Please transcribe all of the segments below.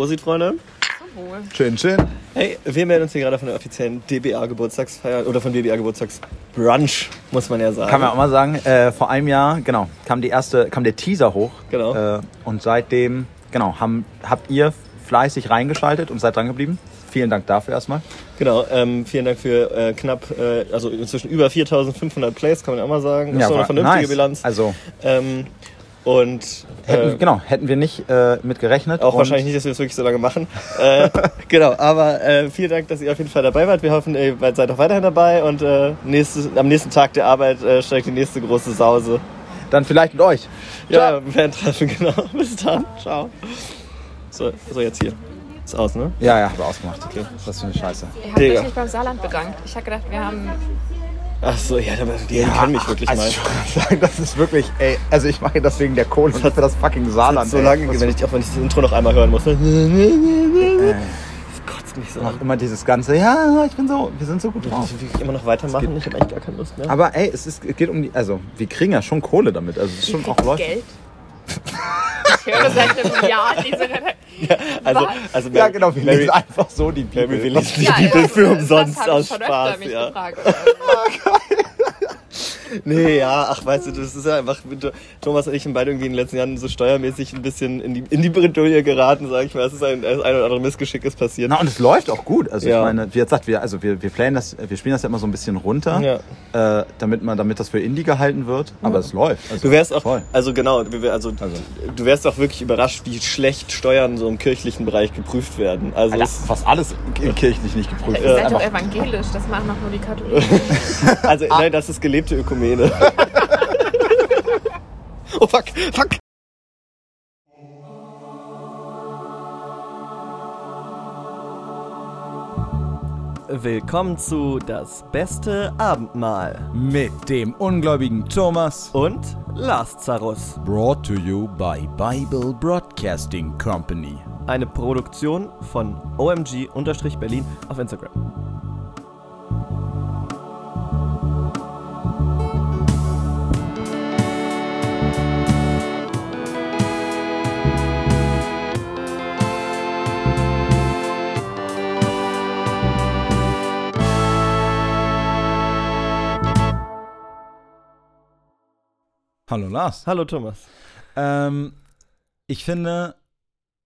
Prosit, Freunde. Wohl. Schön, schön. Hey, wir melden uns hier gerade von der offiziellen DBA-Geburtstagsfeier oder von DBA-Geburtstagsbrunch, muss man ja sagen. Kann man auch mal sagen, äh, vor einem Jahr, genau, kam die erste, kam der Teaser hoch. Genau. Äh, und seitdem, genau, haben, habt ihr fleißig reingeschaltet und seid dran geblieben. Vielen Dank dafür erstmal. Genau, ähm, vielen Dank für äh, knapp, äh, also inzwischen über 4500 Plays, kann man auch mal sagen. Das ist doch eine vernünftige nice. Bilanz. Also, Ähm, und hätten, äh, genau, hätten wir nicht äh, mit gerechnet. auch wahrscheinlich nicht, dass wir das wirklich so lange machen. äh, genau, aber äh, vielen Dank, dass ihr auf jeden Fall dabei wart. Wir hoffen, ihr seid auch weiterhin dabei und äh, nächstes, am nächsten Tag der Arbeit äh, steigt die nächste große Sause. Dann vielleicht mit euch. Ja, wir werden treffen, genau. Bis dann. Ciao. So, so jetzt hier. Ist aus, ne? Ja, ja, habe ausgemacht. Okay. Was für eine Scheiße. Ihr habt Digga. euch nicht beim Saarland bedankt. Ich habe gedacht, wir haben. Ach so, ja, aber die kennen mich wirklich also mal. ich sagen, das ist wirklich, ey, also ich mache das wegen der Kohle und für das fucking Saarland. so ey. lange, Was- wenn ich, auch wenn ich das Intro noch einmal hören muss. Ne? Äh, Das kotzt mich so an. immer dieses ganze, ja, ich bin so, wir sind so gut drauf. Muss ich wirklich immer noch weitermachen? Ich habe eigentlich gar keine Lust mehr. Aber ey, es, ist, es geht um die, also wir kriegen ja schon Kohle damit, also es ist schon auch Leute. Geld. Ich höre seit einem Jahr diese. Also, Was? also Ja, genau, wir lesen einfach so die Bibel. wir lesen die Ja, Bibel ja, für umsonst aus Spaß. mich Ja. gefragt. Nee, ja, ach, weißt du, das ist ja einfach, Thomas und ich sind beide irgendwie in den letzten Jahren so steuermäßig ein bisschen in die, in die Bredouille geraten, sag ich mal. Es ist ein, das ein oder andere Missgeschick ist passiert. Na, und es läuft auch gut. Also Ja. ich meine, wie gesagt, wir, also wir, wir playen das, wir spielen das ja immer so ein bisschen runter, äh, damit man, damit das für Indie gehalten wird. Aber es läuft. Also, Du wärst auch, voll. also genau, also, Also. du wärst auch wirklich überrascht, wie schlecht Steuern so im kirchlichen Bereich geprüft werden. Also Alter, es, fast alles in kirchlich nicht geprüft. Ihr seid doch evangelisch, das machen doch nur die Katholiken. also nein, das ist gelebte Ökumene. oh fuck, fuck. Willkommen zu Das beste Abendmahl Mit dem ungläubigen Thomas. und Lazarus. Brought to you by Bible Broadcasting Company. Eine Produktion von OMG-Berlin auf Instagram. Hallo Lars. Hallo Thomas. Ähm, ich finde,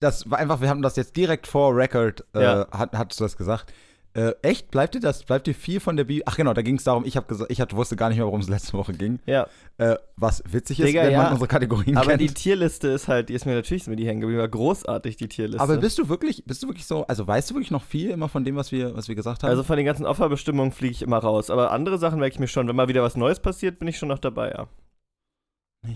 das war einfach, wir haben das jetzt direkt vor Record, äh, Ja. hat, hast du das gesagt. Äh, echt? Bleibt dir das? Bleibt dir viel von der Bibel? Ach genau, da ging es darum, ich habe gesagt, ich hatte, wusste gar nicht mehr, worum es letzte Woche ging. Ja, Äh, was witzig ist, Digga, wenn ja. man unsere Kategorien aber kennt. die Tierliste ist halt, die ist mir natürlich ist mir die hängen geblieben, war großartig die Tierliste. aber bist du wirklich, bist du wirklich so, also weißt du wirklich noch viel immer von dem, was wir, was wir gesagt haben? also von den ganzen Opferbestimmungen fliege ich immer raus. Aber andere Sachen merke ich mir schon. Wenn mal wieder was Neues passiert, bin ich schon noch dabei, ja.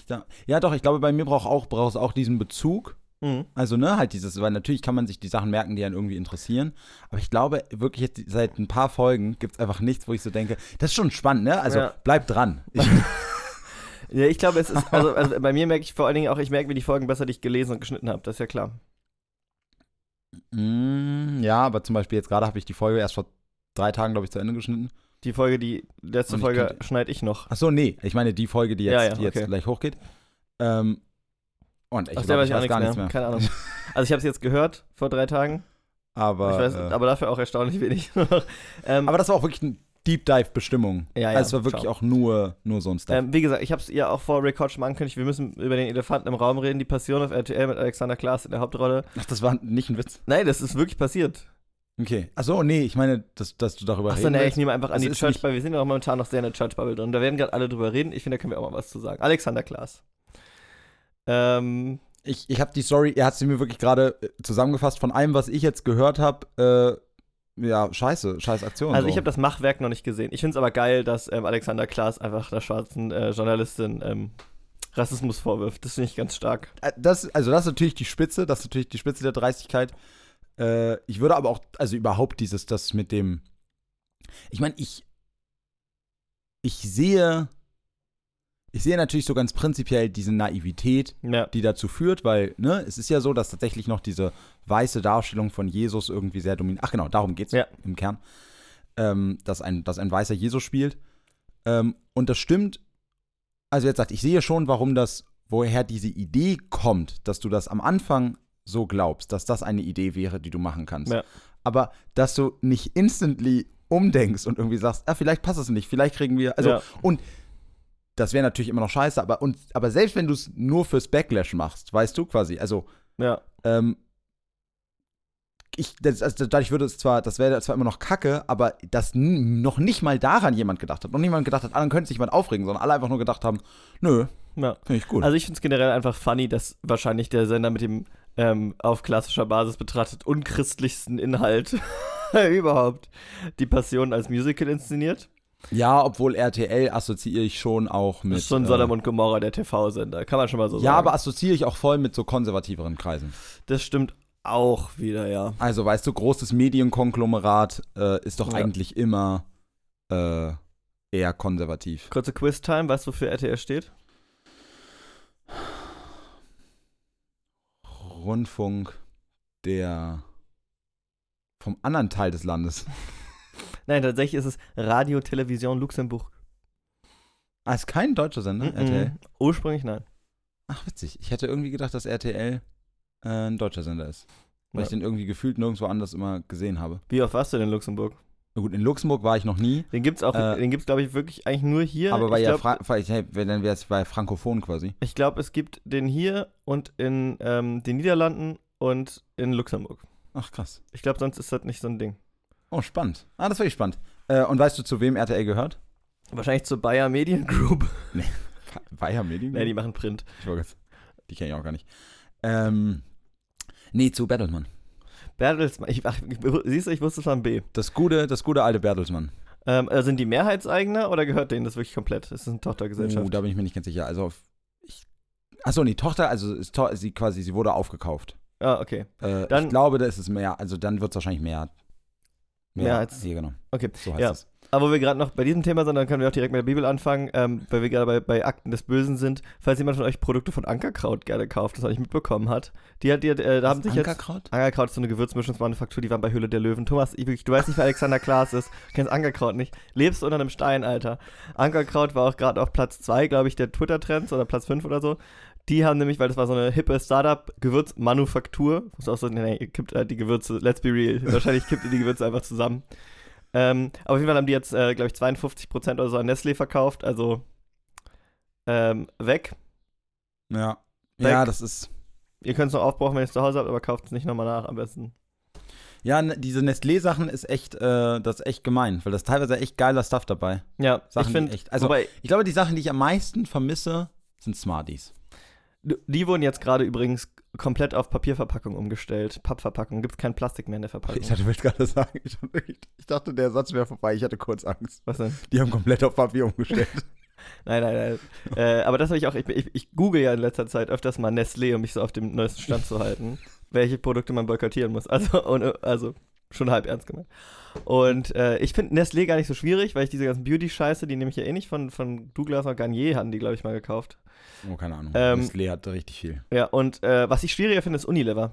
Da. Ja, doch, ich glaube, bei mir braucht auch, brauchst auch diesen Bezug. Mhm. Also, ne, halt dieses, weil natürlich kann man sich die Sachen merken, die einen irgendwie interessieren. Aber ich glaube, wirklich jetzt seit ein paar Folgen gibt es einfach nichts, wo ich so denke, das ist schon spannend, ne? Also Ja. bleib dran. Ich, Ja, ich glaube, es ist, also, also bei mir merke ich vor allen Dingen auch, ich merke, wie die Folgen besser, die ich gelesen und geschnitten habe. Das ist ja klar. Mm, ja, aber zum Beispiel jetzt gerade habe ich die Folge erst vor drei Tagen, glaube ich, zu Ende geschnitten. Die Folge, die letzte Folge könnte- schneide ich noch. Ach so, nee, ich meine die Folge, die jetzt, Ja, ja, die jetzt okay. gleich hochgeht. Ähm, und ich, der glaub, weiß ich auch nichts mehr. Keine Ahnung. Also ich habe es jetzt gehört vor drei Tagen. Aber, Ich weiß, äh, aber dafür auch erstaunlich wenig. ähm, aber das war auch wirklich ein Deep Dive Bestimmung. Ja, ja, also es war wirklich ciao. auch nur, nur so ein Stuff. Ähm, wie gesagt, ich habe es ihr auch vor Record schon mal angekündigt. Wir müssen über den Elefanten im Raum reden. Die Passion auf RTL mit Alexander Klaas in der Hauptrolle. Ach, das war nicht ein Witz. Nein, das ist wirklich passiert. Okay. Ach so, nee, ich meine, dass, dass du darüber Achso, reden nee, ich nehme einfach an Das die Church Bubble. Wir sind ja auch momentan noch sehr in der Church Bubble drin. Da werden gerade alle drüber reden. Ich finde, da können wir auch mal was zu sagen. Alexander Klaas. Ähm, Ich, ich habe die Story, er hat sie mir wirklich gerade äh, zusammengefasst von allem, was ich jetzt gehört habe. Äh, ja, scheiße, scheiß Aktion. also so. ich habe das Machwerk noch nicht gesehen. Ich finde es aber geil, dass ähm, Alexander Klaas einfach der schwarzen äh, Journalistin ähm, Rassismus vorwirft. Das finde ich ganz stark. Äh, das, also das ist natürlich die Spitze, das ist natürlich die Spitze der Dreistigkeit. Äh, ich würde aber auch, also überhaupt dieses, das mit dem, ich meine, ich, ich sehe, ich sehe natürlich so ganz prinzipiell diese Naivität, Ja. die dazu führt, weil, ne, es ist ja so, dass tatsächlich noch diese weiße Darstellung von Jesus irgendwie sehr dominiert. Ach genau, darum geht's Ja. im Kern. Ähm, dass, ein, dass ein weißer Jesus spielt. Ähm, und das stimmt. Also jetzt sagt, ich sehe schon, warum das, woher diese Idee kommt, dass du das am Anfang so glaubst, dass das eine Idee wäre, die du machen kannst. Ja. Aber dass du nicht instantly umdenkst und irgendwie sagst, ah, vielleicht passt es nicht, vielleicht kriegen wir. Also, Ja. und das wäre natürlich immer noch scheiße, aber, und, aber selbst wenn du es nur fürs Backlash machst, weißt du quasi, also, Ja. ähm, ich, das, also dadurch würde es zwar, das wäre zwar immer noch kacke, aber dass noch nicht mal daran jemand gedacht hat, noch niemand gedacht hat, ah, dann könnte sich jemand aufregen, sondern alle einfach nur gedacht haben, nö, ja. finde ich gut. Also ich finde es generell einfach funny, dass wahrscheinlich der Sender mit dem ähm, auf klassischer Basis betrachtet unchristlichsten Inhalt überhaupt die Passion als Musical inszeniert. ja, obwohl RTL assoziiere ich schon auch mit. Das ist schon äh, Sodom und Gomorra, der TV-Sender. Kann man schon mal so Ja, sagen. aber assoziiere ich auch voll mit so konservativeren Kreisen. das stimmt auch wieder, ja. Also, weißt du, großes Medienkonglomerat äh, ist doch Ja. eigentlich immer äh, eher konservativ. Kurze Quiz-Time, weißt du, wofür RTL steht? Rundfunk der vom anderen Teil des Landes. Nein, tatsächlich ist es Radio Television Luxemburg. Ah, ist kein deutscher Sender, Mhm. RTL. Ursprünglich nein. Ach, witzig. Ich hätte irgendwie gedacht, dass RTL äh, ein deutscher Sender ist. Weil Ja. ich den irgendwie gefühlt nirgendwo anders immer gesehen habe. Wie oft warst du denn in Luxemburg? Na gut, in Luxemburg war ich noch nie, Den gibt's auch, Äh, den gibt's glaube ich wirklich eigentlich nur hier. aber weil ich ja, glaub, Fra hey, dann wäre es bei Frankophon quasi. Ich glaube, es gibt den hier und in ähm, den Niederlanden und in Luxemburg. Ach, krass. Ich glaube, sonst ist das nicht so ein Ding. Oh, spannend. Ah, das war ich spannend. Äh, und weißt du, zu wem RTL gehört? Wahrscheinlich zur Bayer Medien Group. Bayer Medien? ne, die machen Print. Ich wollte Die kenne ich auch gar nicht. Ähm, nee, zu Bertelsmann. Bertelsmann. Ich, ach, siehst du, ich wusste ein B. Das gute, das gute alte Bertelsmann. Ähm, äh, sind die Mehrheitseigner oder gehört denen das wirklich komplett? Das ist eine Tochtergesellschaft. Oh, da bin ich mir nicht ganz sicher. Also, ich, achso, nee, Tochter, also ist to sie quasi, sie wurde aufgekauft. ah, okay. Äh, Dann- ich glaube, da ist es mehr, also dann wird es wahrscheinlich mehr. Mehr als- Ja, genau. Okay. So heißt Ja. es. Aber wo wir gerade noch bei diesem Thema sind, dann können wir auch direkt mit der Bibel anfangen, ähm, weil wir gerade bei, bei Akten des Bösen sind. Falls jemand von euch Produkte von Ankerkraut gerne kauft, das noch nicht mitbekommen hat, die hat, die hat, äh, da haben sich jetzt. Ankerkraut? Ankerkraut ist so eine Gewürzmischungsmanufaktur, die waren bei Höhle der Löwen. Thomas, ich, wirklich, du weißt nicht, wer Alexander Klaas ist. Du kennst Ankerkraut nicht. Lebst unter einem Stein, Alter. Ankerkraut war auch gerade auf Platz 2, glaube ich, der Twitter-Trends oder Platz 5 oder so. Die haben nämlich, weil das war so eine hippe Startup-Gewürzmanufaktur, muss auch so, nee, nee, ihr kippt halt die Gewürze, let's be real. Wahrscheinlich kippt ihr die Gewürze einfach zusammen. Ähm, aber auf jeden Fall haben die jetzt, äh, glaube ich, 52% oder so an Nestlé verkauft, also ähm, weg. Ja. Weg. Ja, das ist. Ihr könnt es noch aufbrauchen, wenn ihr es zu Hause habt, aber kauft es nicht nochmal nach am besten. Ja, ne, diese Nestlé-Sachen ist echt, äh, das ist echt gemein, weil das ist teilweise echt geiler Stuff dabei. Ja, Sachen, ich finde, echt- also- Ich glaube, die Sachen, die ich am meisten vermisse, sind Smarties. Die wurden jetzt gerade übrigens komplett auf Papierverpackung umgestellt. Pappverpackung, gibt es kein Plastik mehr in der Verpackung. Ich, hatte, wollte gerade sagen, ich, ich dachte, der Satz wäre vorbei. Ich hatte kurz Angst. Was denn? Die haben komplett auf Papier umgestellt. Nein, nein, nein. äh, aber das habe ich auch, ich, ich, ich google ja in letzter Zeit öfters mal Nestlé, um mich so auf dem neuesten Stand zu halten, welche Produkte man boykottieren muss. Also, und, also schon halb ernst gemeint. Und äh, ich finde Nestlé gar nicht so schwierig, weil ich diese ganzen Beauty-Scheiße, die nehme ich ja eh nicht von, von Douglas und Garnier, hatten die, glaube ich, mal gekauft. Oh, keine Ahnung. Ähm, Nestlé hat richtig viel. Ja, und äh, was ich schwieriger finde, ist Unilever.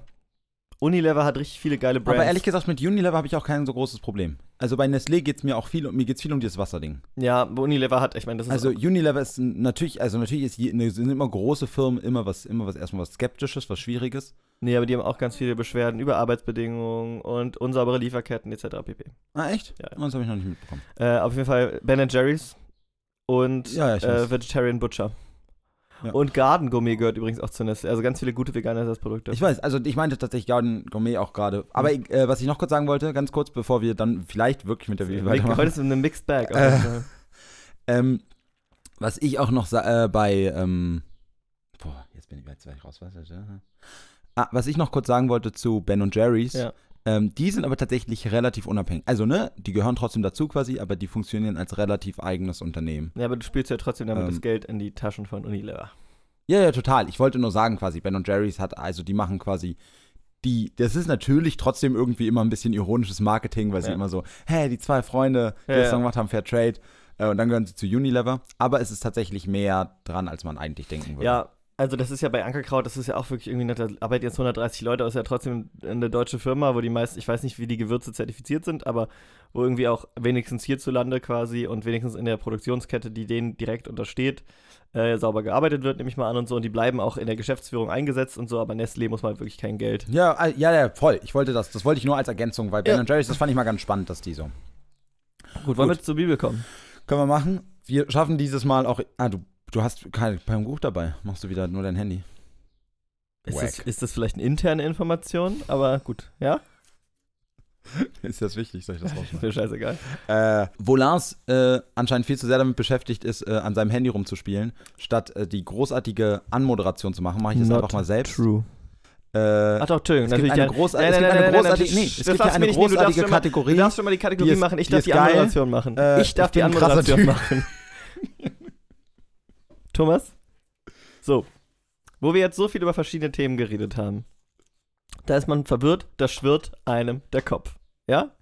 Unilever hat richtig viele geile Brands. Aber ehrlich gesagt, mit Unilever habe ich auch kein so großes Problem. Also bei Nestlé geht es mir auch viel, mir geht's viel um dieses Wasserding. Ja, Unilever hat, ich meine, das ist Also Unilever ist natürlich, also natürlich ist ne, sind immer große Firmen immer was, immer was erstmal was Skeptisches, was Schwieriges. Nee, aber die haben auch ganz viele Beschwerden über Arbeitsbedingungen und unsaubere Lieferketten etc. pp. Ah, echt? Ja. Das habe ich noch nicht mitbekommen. Äh, auf jeden Fall Ben Jerry's und Ja, ja, äh. Vegetarian Butcher. Ja. Und Garden Gourmet gehört übrigens auch zu Nestlé. Also ganz viele gute vegane Ersatzprodukte. Ich weiß, also ich meinte tatsächlich Garden Gourmet auch gerade. Aber ich, äh, was ich noch kurz sagen wollte, ganz kurz, bevor wir dann vielleicht wirklich mit der Heute weitermachen. ist eine Mixed Bag. Äh. Ähm, was ich auch noch äh, bei, ähm, boah, jetzt bin ich bei zwei raus. Was, ah, was ich noch kurz sagen wollte zu Ben und Jerry's, Ja. Ähm, die sind aber tatsächlich relativ unabhängig. Also, ne, die gehören trotzdem dazu quasi, aber die funktionieren als relativ eigenes Unternehmen. ja, aber du spielst ja trotzdem damit Ähm. das Geld in die Taschen von Unilever. Ja, ja, total. Ich wollte nur sagen, quasi, Ben und Jerry's hat, also die machen quasi die, das ist natürlich trotzdem irgendwie immer ein bisschen ironisches Marketing, weil sie Ja. immer so, hey, die zwei Freunde, die Ja, das ja. dann gemacht haben, Fair Trade, äh, und dann gehören sie zu Unilever. Aber es ist tatsächlich mehr dran, als man eigentlich denken würde. Ja, Also das ist ja bei Ankerkraut, das ist ja auch wirklich irgendwie, da arbeiten jetzt 130 Leute, das ist ja trotzdem eine deutsche Firma, wo die meisten, ich weiß nicht, wie die Gewürze zertifiziert sind, aber wo irgendwie auch wenigstens hierzulande quasi und wenigstens in der Produktionskette, die denen direkt untersteht, äh, sauber gearbeitet wird, nehme ich mal an und so. Und die bleiben auch in der Geschäftsführung eingesetzt und so, aber Nestlé muss man wirklich kein Geld. Ja, äh, ja, ja, voll. Ich wollte das. Das wollte ich nur als Ergänzung, weil Ja. Ben Jerry's, das fand ich mal ganz spannend, dass die so. Gut, wollen Gut. wir zur Bibel kommen? Können wir machen. Wir schaffen dieses Mal auch. Ah, du, du hast kein, kein Buch dabei. Machst du wieder nur dein Handy. Ist das, ist das vielleicht eine interne Information? Aber gut, ja? Ist das wichtig? Soll ich das Ist mir scheißegal. äh, wo Lars äh, anscheinend viel zu sehr damit beschäftigt ist, äh, an seinem Handy rumzuspielen, statt äh, die großartige Anmoderation zu machen, mache ich das Not einfach mal selbst. True. Äh, Ach doch, Entschuldigung. es gibt natürlich eine, großar Nein, es nein, gibt nein, eine nein, großartige, nee, es gibt eine großartige schon mal- Kategorie. Du darfst schon mal die Kategorie Die ist- machen, ich die darf die geil. Anmoderation machen. Äh, ich darf ich die Anmoderation machen. Thomas? So. Wo wir jetzt so viel über verschiedene Themen geredet haben, da ist man verwirrt, da schwirrt einem der Kopf. Ja?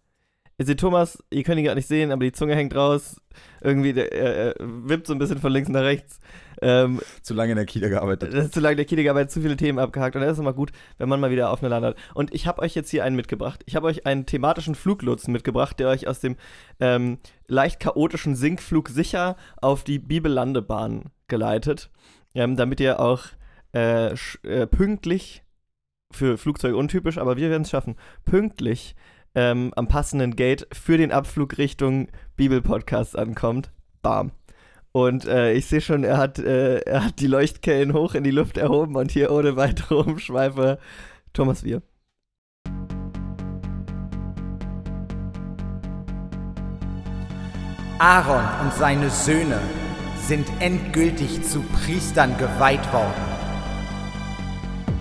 Ihr seht Thomas, ihr könnt ihn gerade nicht sehen, aber die Zunge hängt raus. Irgendwie, er, wippt so ein bisschen von links nach rechts. Ähm, Zu lange in der Kita gearbeitet. das zu lange der Kiedigarbeit, zu viele Themen abgehakt und dann ist immer gut, wenn man mal wieder auf eine Lande hat. Und ich habe euch jetzt hier einen mitgebracht. Ich habe euch einen thematischen Fluglotsen mitgebracht, der euch aus dem ähm, leicht chaotischen Sinkflug sicher auf die Bibellandebahn geleitet, ähm, damit ihr auch äh, äh, pünktlich, für Flugzeuge untypisch, aber wir werden es schaffen, pünktlich ähm, am passenden Gate für den Abflug Richtung Bibelpodcast ankommt. Bam. Und äh, ich sehe schon, er hat, äh, er hat die Leuchtkellen hoch in die Luft erhoben und hier ohne weitere Umschweife Thomas Wir. Aaron und seine Söhne sind endgültig zu Priestern geweiht worden.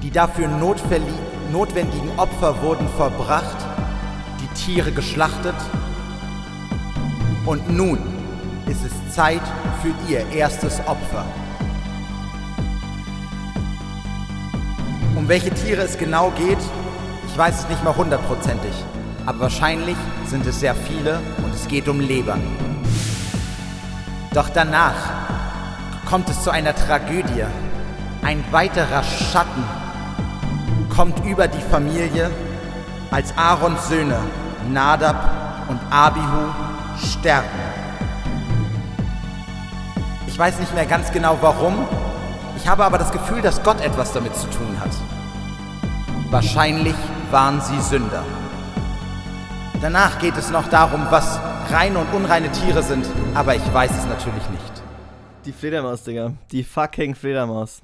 Die dafür notwendigen Opfer wurden verbracht, die Tiere geschlachtet und nun ist es Zeit für ihr erstes Opfer. Um welche Tiere es genau geht, ich weiß es nicht mal hundertprozentig, aber wahrscheinlich sind es sehr viele und es geht um Lebern. Doch danach kommt es zu einer Tragödie. Ein weiterer Schatten kommt über die Familie, als Aarons Söhne Nadab und Abihu sterben. Ich weiß nicht mehr ganz genau warum, ich habe aber das Gefühl, dass Gott etwas damit zu tun hat. Wahrscheinlich waren sie Sünder. Danach geht es noch darum, was reine und unreine Tiere sind, aber ich weiß es natürlich nicht. Die Fledermaus, Digga. Die fucking Fledermaus.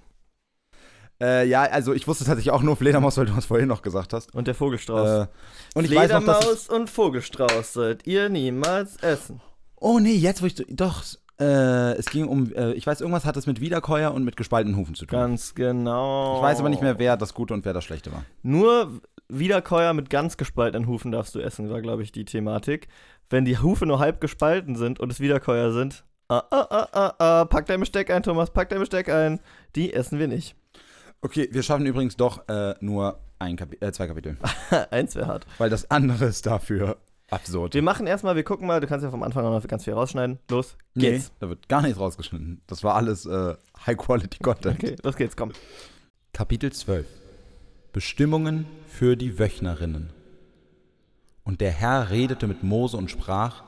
Äh, ja, also ich wusste tatsächlich auch nur Fledermaus, weil du es vorhin noch gesagt hast. Und der Vogelstrauß. Äh, und ich weiß noch, Fledermaus es, und Vogelstrauß sollt ihr niemals essen. Oh nee, jetzt wo ich doch äh, es ging um äh, ich weiß irgendwas hat es mit Wiederkäuer und mit gespaltenen Hufen zu tun. Ganz genau. Ich weiß aber nicht mehr, wer das Gute und wer das Schlechte war. Nur Wiederkäuer mit ganz gespaltenen Hufen darfst du essen, war, glaube ich, die Thematik. Wenn die Hufe nur halb gespalten sind und es Wiederkäuer sind, ah, ah, ah, ah, ah, pack dein Besteck ein, Thomas, pack dein Besteck ein. Die essen wir nicht. Okay, wir schaffen übrigens doch äh, nur ein Kapi äh, zwei Kapitel, Eins wäre hart. weil das andere ist dafür absurd. Wir machen erstmal, wir gucken mal, du kannst ja vom Anfang an noch ganz viel rausschneiden. Los, nee, geht's. da wird gar nichts rausgeschnitten. Das war alles äh, High Quality Content. Okay, los geht's, komm. Kapitel 12 Bestimmungen für die Wöchnerinnen. Und der Herr redete mit Mose und sprach,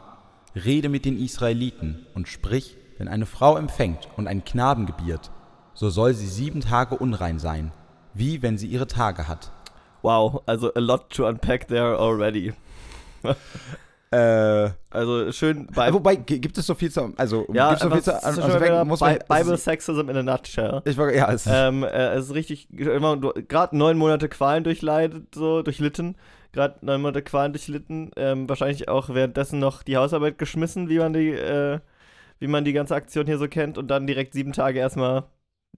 Rede mit den Israeliten und sprich, wenn eine Frau empfängt und einen Knaben gebiert, so soll sie sieben Tage unrein sein, wie wenn sie ihre Tage hat. Wow, also a lot to unpack there already. Äh, Also schön bei. wobei, gibt es so viel zu, also, ja, gibt es so viel zu, also, mal wieder muss man, Bi- Bible Sexism in a nutshell. ich war, ja, es, ähm, äh, es ist richtig, immer gerade neun Monate Qualen durchleidet, so durchlitten, gerade neun Monate Qualen durchlitten, ähm, wahrscheinlich auch währenddessen noch die Hausarbeit geschmissen, wie man die, äh, wie man die ganze Aktion hier so kennt und dann direkt sieben Tage erstmal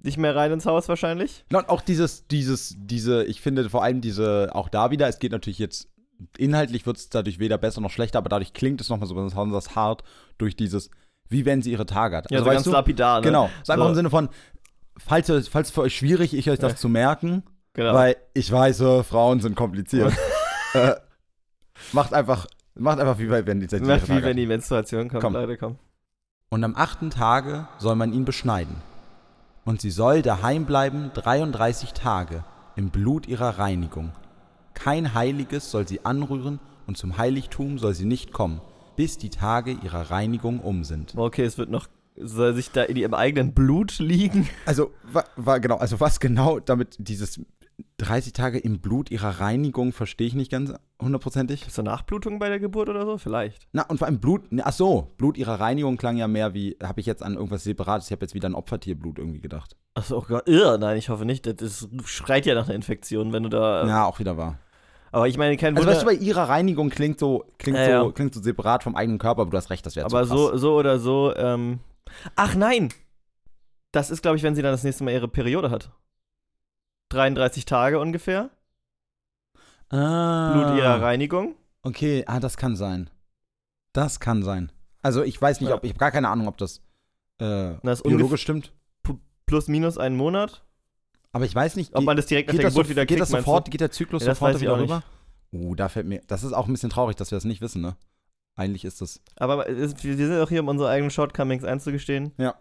nicht mehr rein ins Haus wahrscheinlich. Und auch dieses, dieses, diese, ich finde vor allem diese, auch da wieder, es geht natürlich jetzt, inhaltlich wird es dadurch weder besser noch schlechter, aber dadurch klingt es nochmal so besonders hart durch dieses, wie wenn sie ihre Tage hat. Ja, Also, so ganz du, lapidar, ne? Genau, so einfach im Sinne von, falls, es- falls für euch schwierig ist, euch das Ja. zu merken, Genau. weil ich weiß, äh, Frauen sind kompliziert. äh, macht einfach, macht einfach wie bei, wenn die Macht wie Tage wenn die Menstruation kommt, Komm. Leute, komm. Und am achten Tage soll man ihn beschneiden. Und sie soll daheim bleiben 33 Tage im Blut ihrer Reinigung. Kein Heiliges soll sie anrühren und zum Heiligtum soll sie nicht kommen, bis die Tage ihrer Reinigung um sind. Okay, es wird noch. Soll sich da in ihrem eigenen Blut liegen? Also, wa, wa, genau, also was genau damit dieses 30 Tage im Blut ihrer Reinigung verstehe ich nicht ganz hundertprozentig. Ist da Nachblutung bei der Geburt oder so? Vielleicht. Na, und vor allem Blut, ach so, Blut ihrer Reinigung klang ja mehr wie, habe ich jetzt an irgendwas Separates, ich habe jetzt wieder an Opfertierblut irgendwie gedacht. Achso, oh Gott. Irr, nein, ich hoffe nicht. Das schreit ja nach einer Infektion, wenn du da. Ja, auch wieder wahr. Aber ich meine, kein Also Wunder. weißt du, bei ihrer Reinigung klingt so, klingt Ja, so, ja. klingt so separat vom eigenen Körper, aber du hast recht, das wäre aber zu krass. so, so oder so. Ähm, ach nein! Das ist, glaube ich, wenn sie dann das nächste Mal ihre Periode hat. 33 Tage ungefähr. ah, Blut ihrer Reinigung. Okay, ah, das kann sein. Das kann sein. Also ich weiß nicht, ob, ich habe gar keine Ahnung, ob das äh, Das biologisch stimmt. Plus minus einen Monat. Aber ich weiß nicht, Ob geht- man das direkt nach geht, der das, Geburt so, wieder geht kriegt, das meinst sofort, geht der Zyklus Ja, das sofort wieder rüber? Uh, da fällt mir, das ist auch ein bisschen traurig, dass wir das nicht wissen, ne? Eigentlich ist das, Aber es, wir sind auch hier, um unsere eigenen Shortcomings einzugestehen. ja.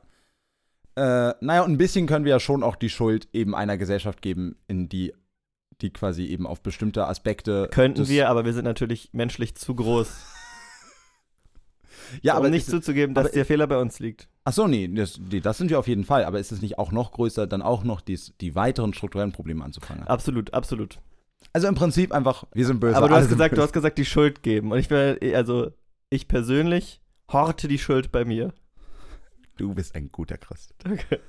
Äh, naja, und ein bisschen können wir ja schon auch die Schuld eben einer Gesellschaft geben, in die, die quasi eben auf bestimmte Aspekte. Könnten wir, aber wir sind natürlich menschlich zu groß, Ja, um aber nicht zuzugeben, dass der Fehler bei uns liegt. Ach so, nee, das, das sind wir auf jeden Fall. Aber ist es nicht auch noch größer, dann auch noch dies, die weiteren strukturellen Probleme anzufangen? Absolut, absolut. Also im Prinzip einfach, wir sind böse. aber du hast gesagt, du hast gesagt, die Schuld geben. Und ich will, also ich persönlich horte die Schuld bei mir. du bist ein guter Christ. Danke.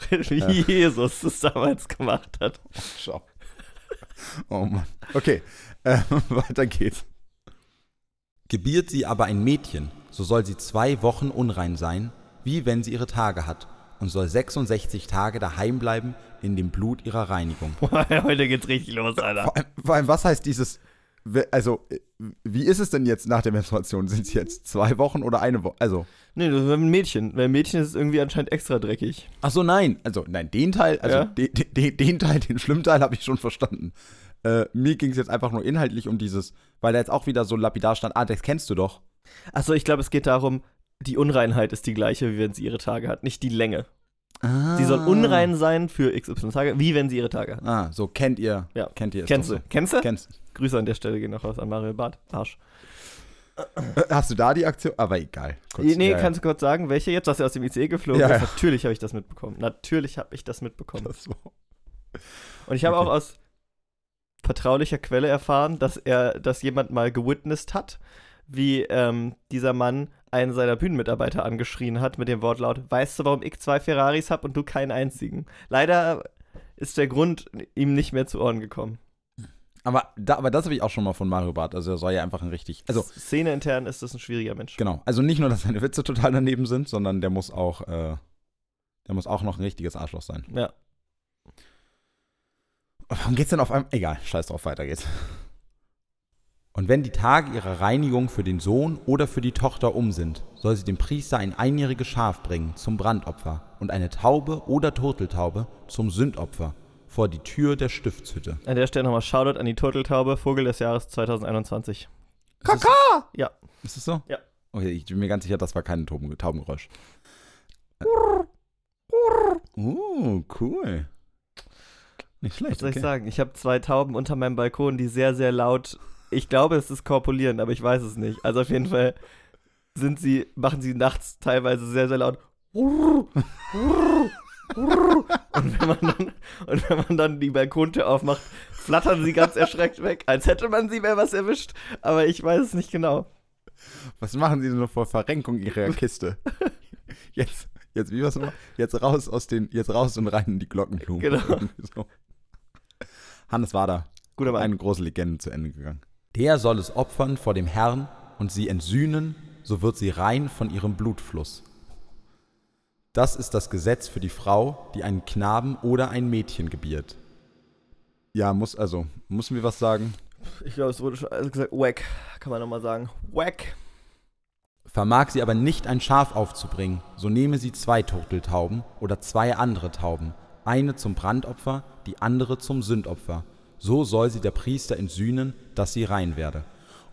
Wie Jesus es damals gemacht hat. Schau. Oh Mann. Okay, äh, weiter geht's. Gebiert sie aber ein Mädchen, so soll sie zwei Wochen unrein sein, wie wenn sie ihre Tage hat, und soll 66 Tage daheim bleiben in dem Blut ihrer Reinigung. Heute geht's richtig los, Alter. Vor allem, vor allem, was heißt dieses, also, wie ist es denn jetzt nach der Menstruation? Sind es jetzt zwei Wochen oder eine Woche? Also, Nee, das ist ein Mädchen. Weil ein Mädchen ist irgendwie anscheinend extra dreckig. ach so, nein, also, nein, den Teil, also, Ja? den, den, den Teil, den schlimmen Teil habe ich schon verstanden. Äh, mir ging es jetzt einfach nur inhaltlich um dieses, weil da jetzt auch wieder so lapidar stand, ah, das kennst du doch. Achso, ich glaube, es geht darum, die Unreinheit ist die gleiche, wie wenn sie ihre Tage hat, nicht die Länge. Ah. Sie soll unrein sein für XY Tage, wie wenn sie ihre Tage hat. Ah, so kennt ihr. Ja. Kennt ihr. ist Kennst du? Kennst du? So. Kennst. Grüße an der Stelle gehen noch raus an Mario Barth. Arsch. Äh, Hast du da die Aktion? Aber egal. Kurz, nee, ja, kannst du kurz sagen, welche jetzt, dass er aus dem ICE geflogen Ja, ist? ja. Natürlich habe ich das mitbekommen. Natürlich habe ich das mitbekommen. Das Und ich habe Okay. auch aus vertraulicher Quelle erfahren, dass er, dass jemand mal gewitnessed hat, wie ähm, dieser Mann einen seiner Bühnenmitarbeiter angeschrien hat mit dem Wortlaut: Weißt du, warum ich zwei Ferraris habe und du keinen einzigen? Leider ist der Grund ihm nicht mehr zu Ohren gekommen. Aber, da, aber das habe ich auch schon mal von Mario Barth. Also er soll ja einfach ein richtig. Also Szene intern ist das ein schwieriger Mensch. genau. Also nicht nur, dass seine Witze total daneben sind, sondern der muss auch, äh, der muss auch noch ein richtiges Arschloch sein. Ja. Warum geht's denn auf einmal? Egal, scheiß drauf, weiter geht's. Und wenn die Tage ihrer Reinigung für den Sohn oder für die Tochter um sind, soll sie dem Priester ein einjähriges Schaf bringen zum Brandopfer und eine Taube oder Turteltaube zum Sündopfer vor die Tür der Stiftshütte. An der Stelle nochmal Shoutout an die Turteltaube, Vogel des Jahres 2021. Kaka! Ja. Ist das so? Ja. Okay, ich bin mir ganz sicher, das war kein Tauben Taubengeräusch. Uh, cool. Nicht Was schlecht. soll ich Okay. sagen? Ich habe zwei Tauben unter meinem Balkon, die sehr, sehr laut. Ich glaube, es ist korpulieren, aber ich weiß es nicht. Also auf jeden Fall sind sie, machen sie nachts teilweise sehr, sehr laut. Und wenn man dann, und wenn man dann die Balkontür aufmacht, flattern sie ganz erschreckt weg, als hätte man sie bei was erwischt. Aber ich weiß es nicht genau. Was machen Sie denn noch vor Verrenkung Ihrer Kiste? Jetzt, jetzt, wie was? Jetzt raus aus den, jetzt raus und rein in die Glockenblumen. Genau. So. Hannes war da. Guter Mann. Eine große Legende zu Ende gegangen. Der soll es opfern vor dem Herrn und sie entsühnen, so wird sie rein von ihrem Blutfluss. Das ist das Gesetz für die Frau, die einen Knaben oder ein Mädchen gebiert. Ja, muss, also, müssen wir was sagen? Ich glaube, es wurde schon alles gesagt. Wack, kann man nochmal sagen. Wack. Vermag sie aber nicht ein Schaf aufzubringen, so nehme sie zwei Turteltauben oder zwei andere Tauben, eine zum Brandopfer, die andere zum Sündopfer. So soll sie der Priester entsühnen, dass sie rein werde.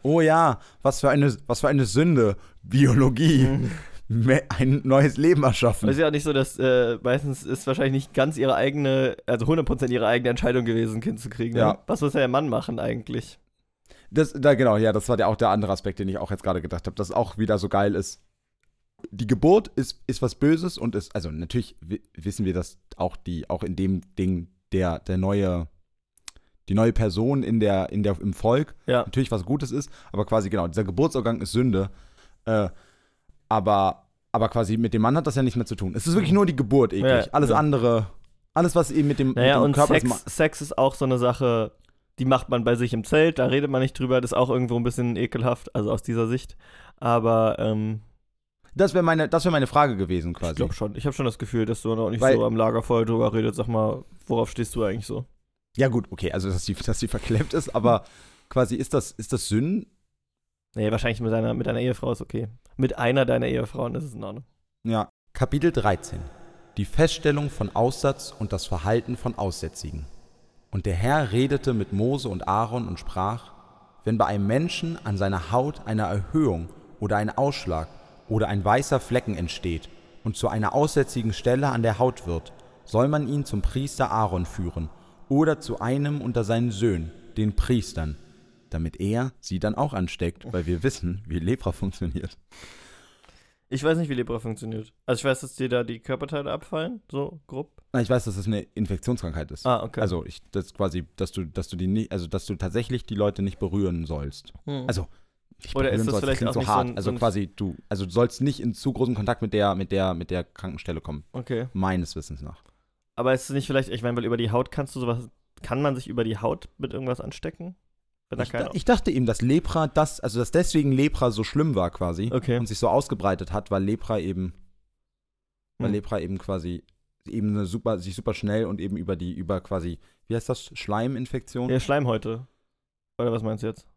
Oh ja, was für eine, was für eine Sünde. Biologie. ein neues Leben erschaffen. Es ist ja auch nicht so, dass äh, meistens ist wahrscheinlich nicht ganz ihre eigene, also 100% ihre eigene Entscheidung gewesen, ein Kind zu kriegen. Ja. Ne? Was muss der Mann machen eigentlich? Das, da, genau, ja, das war der, auch der andere Aspekt, den ich auch jetzt gerade gedacht habe, dass auch wieder so geil ist. Die Geburt ist, ist was Böses und ist, also natürlich wi- wissen wir, dass auch die, auch in dem Ding der, der neue, die neue Person in der, in der, im Volk Ja. natürlich was Gutes ist, aber quasi genau, dieser Geburtsorgang ist Sünde. Äh, aber, aber quasi mit dem Mann hat das ja nichts mehr zu tun. Es ist wirklich nur die Geburt eklig. Ja, alles ja. andere, alles, was eben mit dem, Naja, mit dem Körper Sex, ma- Sex ist auch so eine Sache, die macht man bei sich im Zelt, da redet man nicht drüber, das ist auch irgendwo ein bisschen ekelhaft, also aus dieser Sicht. Aber ähm, Das wäre meine, das wär meine Frage gewesen quasi. ich glaube schon, ich habe schon das Gefühl, dass du noch nicht Weil- so am Lagerfeuer drüber redest. Sag mal, worauf stehst du eigentlich so? Ja, gut, okay, also dass sie, dass sie verklemmt ist, aber quasi ist das, ist das Sünden? Nee, wahrscheinlich mit deiner, mit deiner Ehefrau ist okay. Mit einer deiner Ehefrauen ist es in Ordnung. Ja. Kapitel 13 Die Feststellung von Aussatz und das Verhalten von Aussätzigen. Und der Herr redete mit Mose und Aaron und sprach, wenn bei einem Menschen an seiner Haut eine Erhöhung oder ein Ausschlag oder ein weißer Flecken entsteht und zu einer aussätzigen Stelle an der Haut wird, soll man ihn zum Priester Aaron führen oder zu einem unter seinen Söhnen, den Priestern, damit er sie dann auch ansteckt, weil wir wissen, wie Lepra funktioniert. Ich weiß nicht, wie Lepra funktioniert. Also ich weiß, dass dir da die Körperteile abfallen, so grob. Ich weiß, dass das eine Infektionskrankheit ist. Ah, okay. Also ich, das quasi, dass du, dass du die nicht, also dass du tatsächlich die Leute nicht berühren sollst. Hm. Also nicht Oder ist das sollst, vielleicht klingt auch so nicht so hart. ein- also so quasi du, also du sollst nicht in zu großen Kontakt mit der, mit der, mit der Krankenstelle kommen. okay. Meines Wissens nach. Aber ist es nicht vielleicht, ich meine, weil über die Haut kannst du sowas, kann man sich über die Haut mit irgendwas anstecken? Ich, da, ich dachte eben, dass Lepra das, also dass deswegen Lepra so schlimm war quasi Okay. und sich so ausgebreitet hat, weil Lepra eben, weil Hm. Lepra eben quasi eben eine super, sich super schnell und eben über die, über quasi, wie heißt das, Schleiminfektion? Ja, Schleimhäute. Oder was meinst du jetzt?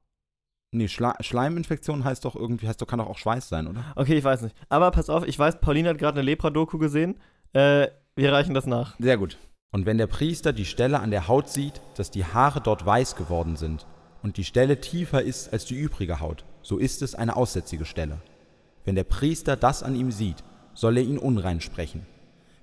Nee, Schla Schleiminfektion heißt doch irgendwie, heißt doch, kann doch auch Schweiß sein, oder? Okay, ich weiß nicht. Aber pass auf, ich weiß, Pauline hat gerade eine Lepra-Doku gesehen. Äh, wir reichen das nach. Sehr gut. Und wenn der Priester die Stelle an der Haut sieht, dass die Haare dort weiß geworden sind und die Stelle tiefer ist als die übrige Haut, so ist es eine aussätzige Stelle. Wenn der Priester das an ihm sieht, soll er ihn unrein sprechen.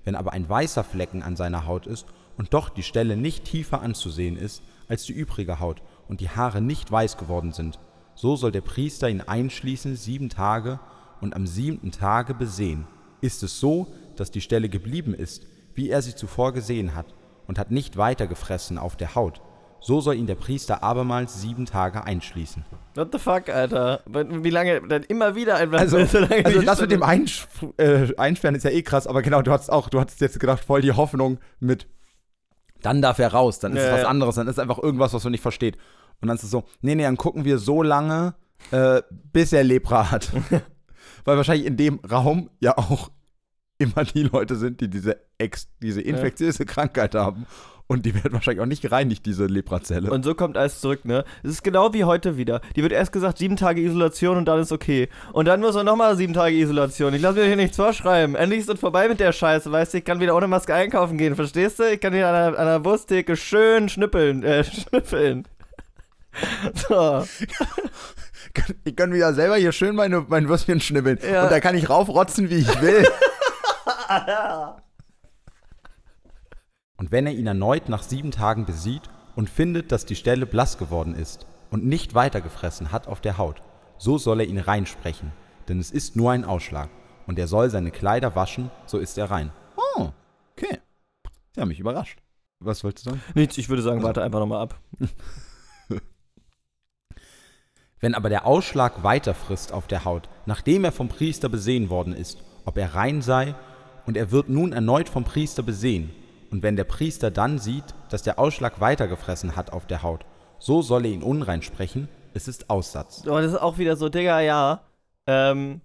Wenn aber ein weißer Flecken an seiner Haut ist und doch die Stelle nicht tiefer anzusehen ist als die übrige Haut und die Haare nicht weiß geworden sind, so soll der Priester ihn einschließen sieben Tage und am siebten Tage besehen. Ist es so, dass die Stelle geblieben ist, wie er sie zuvor gesehen hat, und hat nicht weiter gefressen auf der Haut, so soll ihn der Priester abermals sieben Tage einschließen. What the fuck, Alter? Wie lange? Dann immer wieder einfach. Also, so lange also das mit dem Einsch äh, Einsperren ist ja eh krass, aber genau, du hattest auch, du hattest jetzt gedacht, voll die Hoffnung mit, dann darf er raus, dann ist Ja, es was ja. anderes, dann ist einfach irgendwas, was man nicht versteht. Und dann ist es so, nee, nee, dann gucken wir so lange, äh, bis er Lepra hat. Weil wahrscheinlich in dem Raum ja auch immer die Leute sind, die diese, Ex diese infektiöse Krankheit haben. Und die werden wahrscheinlich auch nicht gereinigt, diese Leprazelle. Und so kommt alles zurück, ne? Es ist genau wie heute wieder. Die wird erst gesagt, sieben Tage Isolation und dann ist okay. Und dann muss man nochmal sieben Tage Isolation. Ich lasse mir hier nichts vorschreiben. Endlich ist es vorbei mit der Scheiße, weißt du? Ich kann wieder ohne Maske einkaufen gehen, verstehst du? Ich kann wieder an der, an schön schnippeln, äh, schnüffeln. So. ich kann wieder selber hier schön meine, mein Würstchen schnibbeln. Ja. Und da kann ich raufrotzen, wie ich will. Und wenn er ihn erneut nach sieben Tagen besieht und findet, dass die Stelle blass geworden ist und nicht weiter gefressen hat auf der Haut, so soll er ihn reinsprechen, denn es ist nur ein Ausschlag. Und er soll seine Kleider waschen, so ist er rein. Oh, okay. Sie haben mich überrascht. Was wolltest du sagen? Nichts, ich würde sagen, warte einfach nochmal ab. Wenn aber der Ausschlag weiter frisst auf der Haut, nachdem er vom Priester besehen worden ist, ob er rein sei, und er wird nun erneut vom Priester besehen, und wenn der Priester dann sieht, dass der Ausschlag weitergefressen hat auf der Haut, so soll er ihn unrein sprechen, es ist Aussatz. Aber das ist auch wieder so, Digga, ja. Ähm,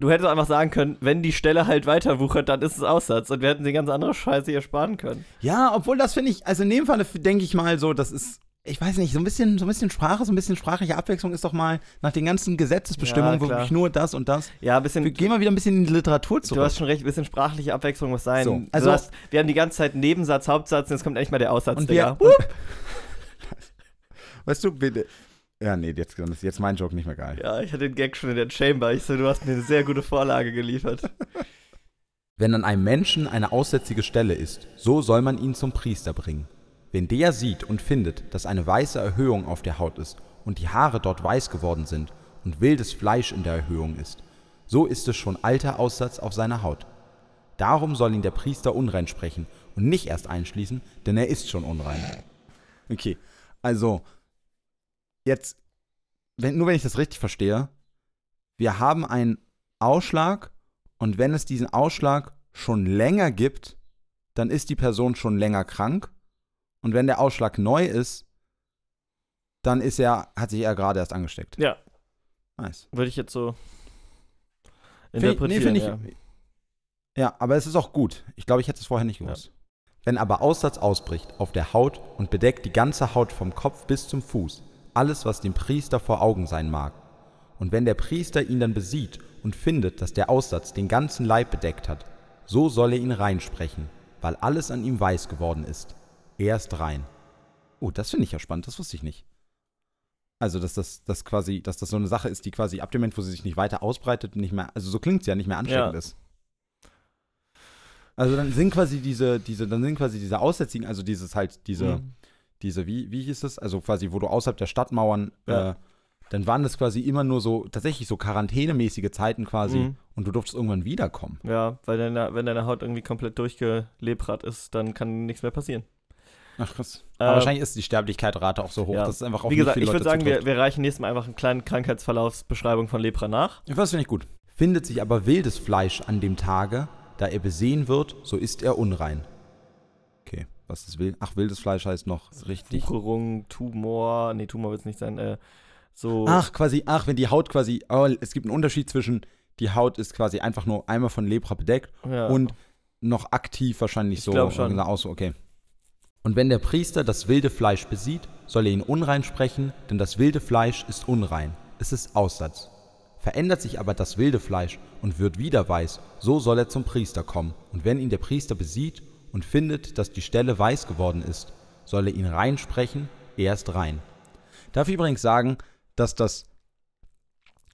du hättest einfach sagen können, wenn die Stelle halt weiter wuchert, dann ist es Aussatz. Und wir hätten die ganze andere Scheiße hier sparen können. Ja, obwohl das finde ich, also in dem Fall denke ich mal so, das ist, ich weiß nicht, so ein bisschen, so ein bisschen Sprache, so ein bisschen sprachliche Abwechslung ist doch mal nach den ganzen Gesetzesbestimmungen Ja, wirklich nur das und das. Ja, ein bisschen. Wir gehen mal wieder ein bisschen in die Literatur Du zurück. hast schon recht, ein bisschen sprachliche Abwechslung muss sein. So, du also- hast, wir haben die ganze Zeit Nebensatz, Hauptsatz und jetzt kommt endlich mal der Aussatz, Und Digga. wir- weißt du, wir, Ja, nee, jetzt, dann ist jetzt mein Joke nicht mehr geil. Ja, ich hatte den Gag schon in der Chamber. Ich so, du hast mir eine sehr gute Vorlage geliefert. Wenn an einem Menschen eine aussätzige Stelle ist, so soll man ihn zum Priester bringen. Wenn der sieht und findet, dass eine weiße Erhöhung auf der Haut ist und die Haare dort weiß geworden sind und wildes Fleisch in der Erhöhung ist, so ist es schon alter Aussatz auf seiner Haut. Darum soll ihn der Priester unrein sprechen und nicht erst einschließen, denn er ist schon unrein. Okay, also jetzt, wenn, nur wenn ich das richtig verstehe, wir haben einen Ausschlag und wenn es diesen Ausschlag schon länger gibt, dann ist die Person schon länger krank und wenn der Ausschlag neu ist, dann ist er, hat sich er gerade erst angesteckt. Ja, Nice. würde ich jetzt so interpretieren. find ich- ja. Ja, aber es ist auch gut. Ich glaube, ich hätte es vorher nicht gewusst. Wenn aber Aussatz ausbricht auf der Haut und bedeckt die ganze Haut vom Kopf bis zum Fuß, alles, was dem Priester vor Augen sein mag, und wenn der Priester ihn dann besieht und findet, dass der Aussatz den ganzen Leib bedeckt hat, so soll er ihn reinsprechen, weil alles an ihm weiß geworden ist. Er ist rein. Oh, das finde ich ja spannend, das wusste ich nicht. Also, dass das, das quasi, dass das so eine Sache ist, die quasi ab dem Moment, wo sie sich nicht weiter ausbreitet, nicht mehr, also so klingt es ja, nicht mehr ansteckend Ja. ist. Also dann sind quasi diese, diese, dann sind quasi diese Aussätzigen, also dieses halt, diese, Mhm. diese, wie, wie hieß es? Also quasi, wo du außerhalb der Stadtmauern, Ja. äh, dann waren das quasi immer nur so, tatsächlich so quarantänemäßige Zeiten quasi Mhm. und du durftest irgendwann wiederkommen. Ja, weil deine, wenn deine Haut irgendwie komplett durchgelebrat ist, dann kann nichts mehr passieren. Ach krass. Äh, Aber wahrscheinlich ist die Sterblichkeitsrate auch so hoch, ja. dass es einfach auf Wie gesagt, viele ich würde sagen, wir, wir reichen nächstes Mal einfach einen kleinen Krankheitsverlaufsbeschreibung von Lepra nach. Ich weiß, finde ich gut. Findet sich aber wildes Fleisch an dem Tage, da er besehen wird, so ist er unrein. Okay, was ist wild? Ach, wildes Fleisch heißt noch richtig. Wucherung, Tumor, nee, Tumor wird es nicht sein, äh, so. Ach, quasi, ach, wenn die Haut quasi, oh, es gibt einen Unterschied zwischen, die Haut ist quasi einfach nur einmal von Lepra bedeckt ja. und noch aktiv wahrscheinlich Ich so. glaub schon. äh, Aus, okay. Und wenn der Priester das wilde Fleisch besieht, soll er ihn unrein sprechen, denn das wilde Fleisch ist unrein. Es ist Aussatz. Verändert sich aber das wilde Fleisch und wird wieder weiß, so soll er zum Priester kommen. Und wenn ihn der Priester besieht und findet, dass die Stelle weiß geworden ist, soll er ihn rein sprechen, er ist rein. Darf ich übrigens sagen, dass das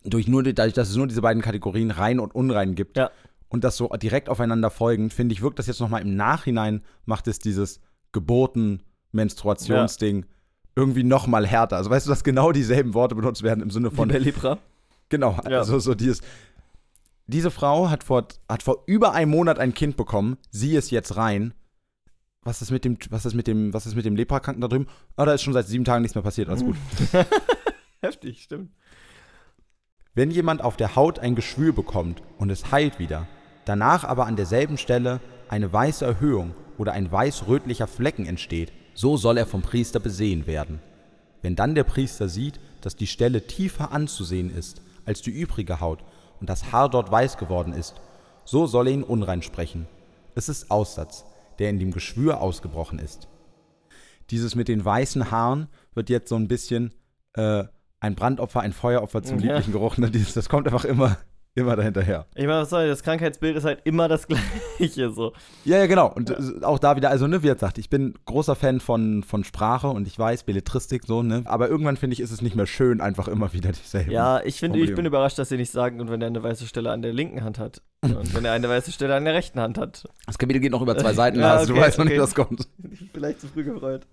durch nur, dadurch, dass es nur diese beiden Kategorien rein und unrein gibt Ja. und das so direkt aufeinander folgend, finde ich, wirkt das jetzt nochmal im Nachhinein, macht es dieses Geburten-Menstruationsding irgendwie nochmal härter. Also weißt du, dass genau dieselben Worte benutzt werden im Sinne von von der Lepra. Genau, Ja. also so dieses. Diese Frau hat vor, hat vor über einem Monat ein Kind bekommen. Sie ist jetzt rein. Was ist mit dem, was ist mit dem, was ist mit dem Leprakranken da drüben? Ah, da ist schon seit sieben Tagen nichts mehr passiert. Alles gut. Heftig, stimmt. Wenn jemand auf der Haut ein Geschwür bekommt und es heilt wieder, danach aber an derselben Stelle eine weiße Erhöhung oder ein weiß-rötlicher Flecken entsteht, so soll er vom Priester besehen werden. Wenn dann der Priester sieht, dass die Stelle tiefer anzusehen ist als die übrige Haut und das Haar dort weiß geworden ist, so soll er ihn unrein sprechen. Es ist Aussatz, der in dem Geschwür ausgebrochen ist. Dieses mit den weißen Haaren wird jetzt so ein bisschen äh, ein Brandopfer, ein Feueropfer zum Ja. lieblichen Geruch. Ne? Dieses, das kommt einfach immer, immer dahinterher. Ich meine, was soll das Krankheitsbild ist halt immer das gleiche so. Ja, ja, genau. Und äh, auch da wieder, also ne, wie er sagt, ich bin großer Fan von, von Sprache und ich weiß, Belletristik so, ne? Aber irgendwann finde ich, ist es nicht mehr schön, einfach immer wieder dieselben. Ja, ich finde, ich bin überrascht, dass sie nicht sagen, und wenn er eine weiße Stelle an der linken Hand hat. Und wenn er eine weiße Stelle an der rechten Hand hat. Das Kapitel geht noch über zwei Seiten, Ja, also du okay, weißt noch nicht, was kommt. Vielleicht zu früh gefreut.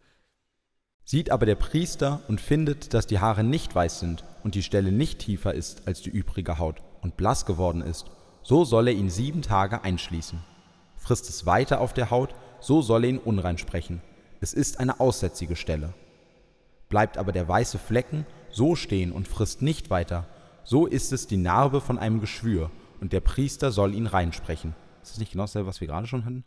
Sieht aber der Priester und findet, dass die Haare nicht weiß sind und die Stelle nicht tiefer ist als die übrige Haut und blass geworden ist, so soll er ihn sieben Tage einschließen. Frisst es weiter auf der Haut, so soll er ihn unrein sprechen. Es ist eine aussätzige Stelle. Bleibt aber der weiße Flecken so stehen und frisst nicht weiter, so ist es die Narbe von einem Geschwür, und der Priester soll ihn reinsprechen. Ist das nicht genau dasselbe, was wir gerade schon hatten?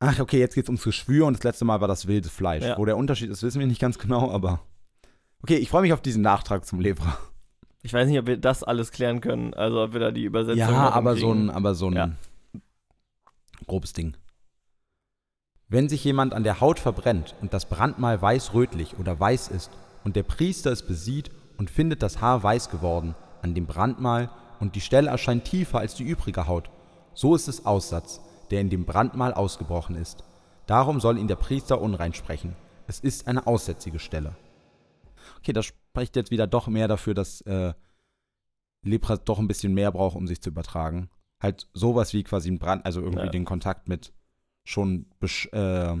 Ach, okay, jetzt geht es ums Geschwür und das letzte Mal war das wilde Fleisch. Ja. Wo der Unterschied ist, wissen wir nicht ganz genau, aber. Okay, ich freue mich auf diesen Nachtrag zum Lepra. Ich weiß nicht, ob wir das alles klären können. Also, ob wir da die Übersetzung. Ja, aber so ein, aber so ein Ja. grobes Ding. Wenn sich jemand an der Haut verbrennt und das Brandmal weiß-rötlich oder weiß ist und der Priester es besieht und findet das Haar weiß geworden an dem Brandmal und die Stelle erscheint tiefer als die übrige Haut, so ist es Aussatz, der in dem Brandmal ausgebrochen ist. Darum soll ihn der Priester unrein sprechen. Es ist eine aussätzige Stelle. Okay, das spricht jetzt wieder doch mehr dafür, dass äh, Lepra doch ein bisschen mehr braucht, um sich zu übertragen. Halt sowas wie quasi ein Brand, also irgendwie Ja. den Kontakt mit schon, äh,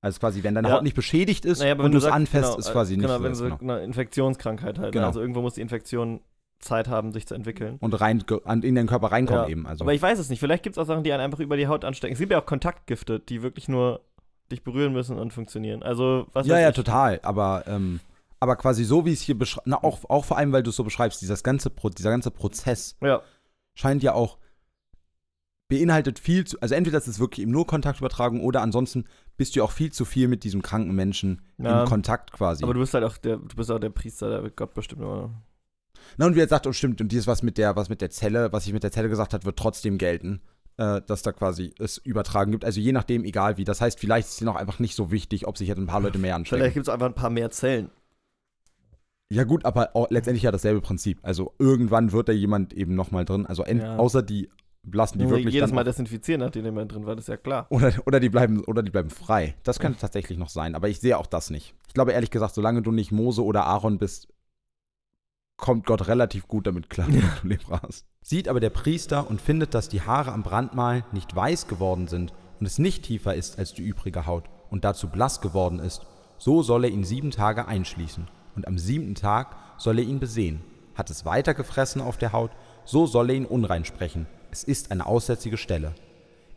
also quasi, wenn deine Ja. Haut nicht beschädigt ist Naja, und wenn du es anfasst, genau, ist quasi nicht genau, wenn so genau. eine Infektionskrankheit halt. Genau. Also irgendwo muss die Infektion Zeit haben, sich zu entwickeln. Und rein, in den Körper reinkommen Ja. eben. Also. Aber ich weiß es nicht. Vielleicht gibt es auch Sachen, die einen einfach über die Haut anstecken. Es gibt ja auch Kontaktgifte, die wirklich nur dich berühren müssen und funktionieren. Also, was ja, ja, ich. total. Aber, ähm, aber quasi so, wie es hier beschreibt, auch, auch vor allem, weil du es so beschreibst, dieses ganze Pro dieser ganze Prozess Ja, scheint ja auch beinhaltet viel zu, also entweder ist es wirklich eben nur Kontaktübertragung oder ansonsten bist du auch viel zu viel mit diesem kranken Menschen Ja. in Kontakt quasi. aber du bist halt auch der, du bist auch der Priester, der wird Gott bestimmt immer. Na, und wie er sagt, und stimmt, und dieses, was mit der, was mit der Zelle, was ich mit der Zelle gesagt hat, wird trotzdem gelten, äh, dass da quasi es Übertragen gibt. Also je nachdem, egal wie. Das heißt, vielleicht ist es noch einfach nicht so wichtig, ob sich jetzt ein paar Leute mehr anstecken. Vielleicht gibt es einfach ein paar mehr Zellen. Ja gut, aber letztendlich ja dasselbe Prinzip. Also irgendwann wird da jemand eben nochmal drin. Also Ja. außer die lassen die Nur wirklich jedes Mal desinfizieren, nachdem jemand drin war, das ist ja klar. oder, oder die bleiben oder die bleiben frei. Das könnte tatsächlich noch sein, aber ich sehe auch das nicht. Ich glaube ehrlich gesagt, solange du nicht Mose oder Aaron bist, kommt Gott relativ gut damit klar, wenn du Lepra hast. Sieht aber der Priester und findet, dass die Haare am Brandmal nicht weiß geworden sind und es nicht tiefer ist als die übrige Haut und dazu blass geworden ist, so soll er ihn sieben Tage einschließen und am siebten Tag soll er ihn besehen. Hat es weiter gefressen auf der Haut, so soll er ihn unrein sprechen. Es ist eine aussätzige Stelle.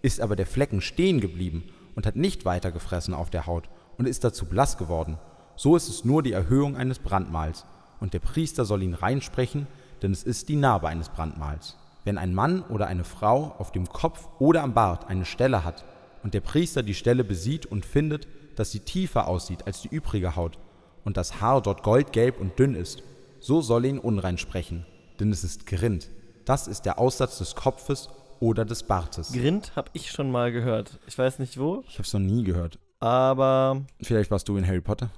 Ist aber der Flecken stehen geblieben und hat nicht weiter gefressen auf der Haut und ist dazu blass geworden, so ist es nur die Erhöhung eines Brandmals, und der Priester soll ihn reinsprechen, denn es ist die Narbe eines Brandmals. Wenn ein Mann oder eine Frau auf dem Kopf oder am Bart eine Stelle hat, und der Priester die Stelle besieht und findet, dass sie tiefer aussieht als die übrige Haut, und das Haar dort goldgelb und dünn ist, so soll ihn unrein sprechen, denn es ist gerinnt. Das ist der Aussatz des Kopfes oder des Bartes. Grind habe ich schon mal gehört. Ich weiß nicht wo, Ich habe es noch nie gehört. aber Vielleicht warst du in Harry Potter.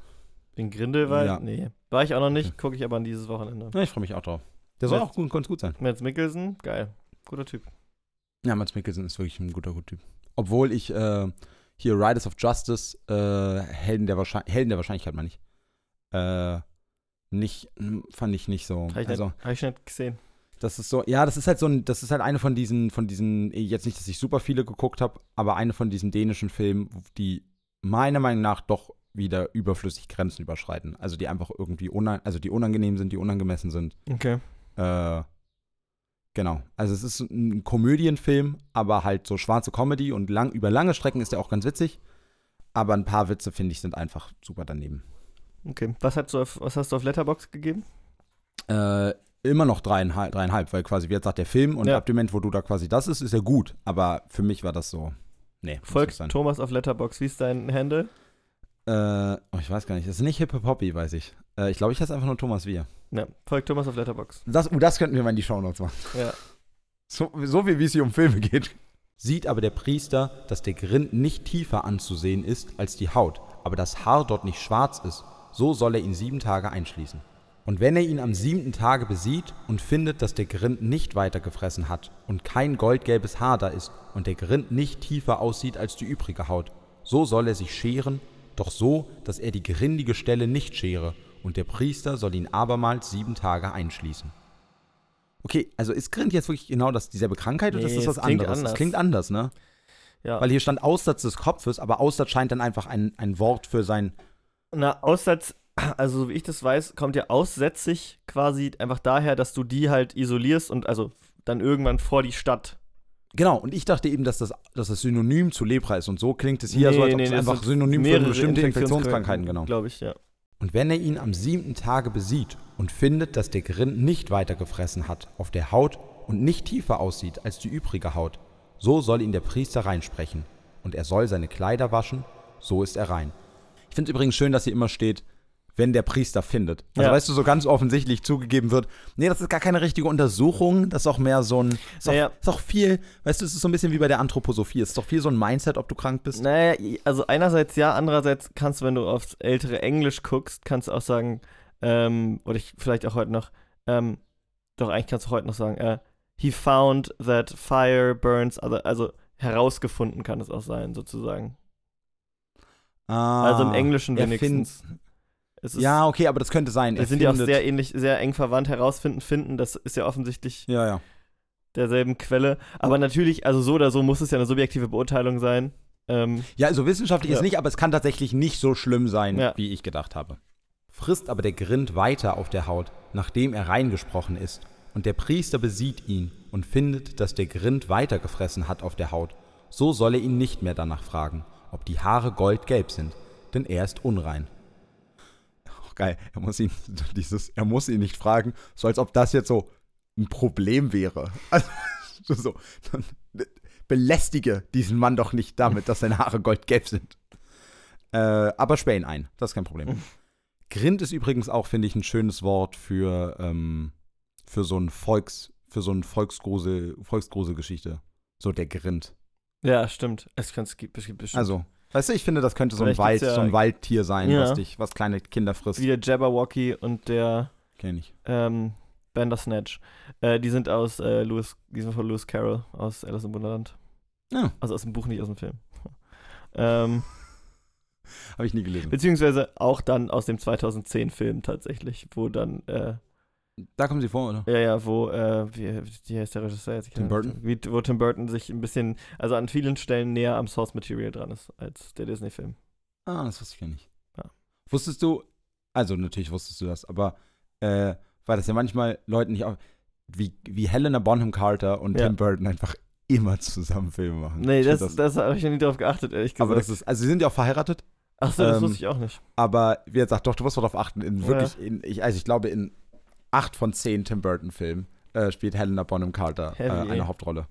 in Grindelwald, Ja. nee. War ich auch noch nicht, gucke ich aber an dieses Wochenende. Ja, ich freue mich auch drauf. Der soll auch gut, ganz gut sein. Mads Mikkelsen, geil. Guter Typ. Ja, Mats Mikkelsen ist wirklich ein guter, guter Typ. Obwohl ich äh, hier Riders of Justice, äh, Helden, der Wahrscheinlich Helden der Wahrscheinlichkeit, meine ich, äh, nicht, hm, fand ich nicht so. Habe ich, Also, nicht- hab ich nicht gesehen. das ist so, ja, das ist halt so ein, das ist halt eine von diesen, von diesen, jetzt nicht, dass ich super viele geguckt habe, aber eine von diesen dänischen Filmen, die meiner Meinung nach doch wieder überflüssig Grenzen überschreiten. Also die einfach irgendwie unan also die unangenehm sind, die unangemessen sind. Okay. Äh, genau. Also es ist ein Komödienfilm, aber halt so schwarze Comedy und lang, über lange Strecken ist der auch ganz witzig. Aber ein paar Witze, finde ich, sind einfach super daneben. Okay. Was hast du auf, was hast du auf Letterbox gegeben? Äh, immer noch dreieinhalb, dreieinhalb, weil quasi, wie jetzt sagt der Film und Ja. ab dem Moment, wo du da quasi das ist, ist ja gut. Aber für mich war das so. Nee, Folgt. Thomas auf Letterbox. Wie ist dein Handle? Äh, oh, ich weiß gar nicht. Das ist nicht Hip Hop Hobby, weiß ich. Äh, ich glaube, ich heiße einfach nur Thomas Wir. Ja, folgt Thomas auf Letterbox. Das, oh, das könnten wir mal in die Shownotes machen. Ja. So, so viel, wie es hier um Filme geht. Sieht aber der Priester, dass der Grind nicht tiefer anzusehen ist als die Haut, aber das Haar dort nicht schwarz ist, so soll er ihn sieben Tage einschließen. Und wenn er ihn am siebten Tage besieht und findet, dass der Grind nicht weiter gefressen hat und kein goldgelbes Haar da ist und der Grind nicht tiefer aussieht als die übrige Haut, so soll er sich scheren, doch so, dass er die grindige Stelle nicht schere, und der Priester soll ihn abermals sieben Tage einschließen. Okay, also ist Grind jetzt wirklich genau das, dieselbe Krankheit oder Nee, ist das was anderes? anders. Das klingt anders, ne? Ja. Weil hier stand Aussatz des Kopfes, aber Aussatz scheint dann einfach ein, ein Wort für sein. Na, Aussatz, also so wie ich das weiß, kommt ja aussätzig quasi einfach daher, dass du die halt isolierst und also dann irgendwann vor die Stadt. Genau, und ich dachte eben, dass das, dass das Synonym zu Lepra ist. Und so klingt es hier Nee, so, als ob nee, es einfach Synonym für bestimmte Infektionskrankheiten, genau. Glaube ich, ja. Und wenn er ihn am siebten Tage besieht und findet, dass der Grind nicht weiter gefressen hat auf der Haut und nicht tiefer aussieht als die übrige Haut, so soll ihn der Priester reinsprechen. Und er soll seine Kleider waschen, so ist er rein. Ich finde übrigens schön, dass hier immer steht, wenn der Priester findet. Also Ja. weißt du, so ganz offensichtlich zugegeben wird, nee, das ist gar keine richtige Untersuchung, das ist auch mehr so ein, ist auch, Naja. ist auch viel, weißt du, es ist so ein bisschen wie bei der Anthroposophie, es ist doch viel so ein Mindset, ob du krank bist. Naja, also einerseits ja, andererseits kannst du, wenn du aufs ältere Englisch guckst, kannst du auch sagen, ähm, oder ich vielleicht auch heute noch, ähm, doch eigentlich kannst du heute noch sagen, äh, he found that fire burns, other, also herausgefunden kann es auch sein, sozusagen. Ah, Also im Englischen wenigstens. Ist, Ja, okay, aber das könnte sein. die Er sind ja auch sehr ähnlich, sehr eng verwandt. Herausfinden, finden, das ist ja offensichtlich Ja, ja. derselben Quelle. Aber natürlich, also so oder so muss es ja eine subjektive Beurteilung sein. Ähm, Ja, also wissenschaftlich Ja. ist nicht, aber es kann tatsächlich nicht so schlimm sein, Ja. wie ich gedacht habe. Frisst aber der Grind weiter auf der Haut, nachdem er reingesprochen ist, und der Priester besieht ihn und findet, dass der Grind weitergefressen hat auf der Haut, so soll er ihn nicht mehr danach fragen, ob die Haare goldgelb sind, denn er ist unrein. Oh, geil, er muss ihn dieses, er muss ihn nicht fragen, so als ob das jetzt so ein Problem wäre. Also so, belästige diesen Mann doch nicht damit, dass seine Haare goldgelb sind. Äh, aber sperr ihn ein, das ist kein Problem. Grind ist übrigens auch, finde ich, ein schönes Wort für, ähm, für so ein Volks, für so ein Volksgrusel, Volksgruselgeschichte. So der Grind. Ja, stimmt. Es, kann, es, gibt, es gibt bestimmt. Also, weißt du, ich finde, das könnte so ein, Wald, ja- so ein Waldtier sein, Ja. was dich, was kleine Kinder frisst. wie der Jabberwocky und der Kenn ich. ähm, Bandersnatch. Äh, die sind aus äh, Lewis, die sind von Lewis Carroll aus Alice im Wunderland. Ja, Also aus dem Buch, nicht aus dem Film. ähm, habe ich nie gelesen. beziehungsweise auch dann aus dem 2010-Film tatsächlich, wo dann, äh, Da kommen sie vor, oder? ja, ja, wo, äh, wie, wie heißt der Regisseur jetzt? Tim Burton? Wie, wo Tim Burton sich ein bisschen, also an vielen Stellen näher am Source Material dran ist als der Disney-Film. Ah, das wusste ich ja nicht. Ja. Wusstest du, also natürlich wusstest du das, aber äh, war das ja manchmal Leuten nicht auf, wie, wie Helena Bonham Carter und Ja. Tim Burton einfach immer zusammen Filme machen. Nee, Ich das, find das, habe ich ja nie drauf geachtet, ehrlich gesagt. aber das ist, also sie sind ja auch verheiratet, Achso, das ähm, wusste ich auch nicht. aber wie gesagt, doch, du musst darauf achten, in Ja. wirklich, in, ich, also ich glaube, in acht von zehn Tim Burton-Filmen äh, spielt Helena Bonham Carter äh, eine Hauptrolle.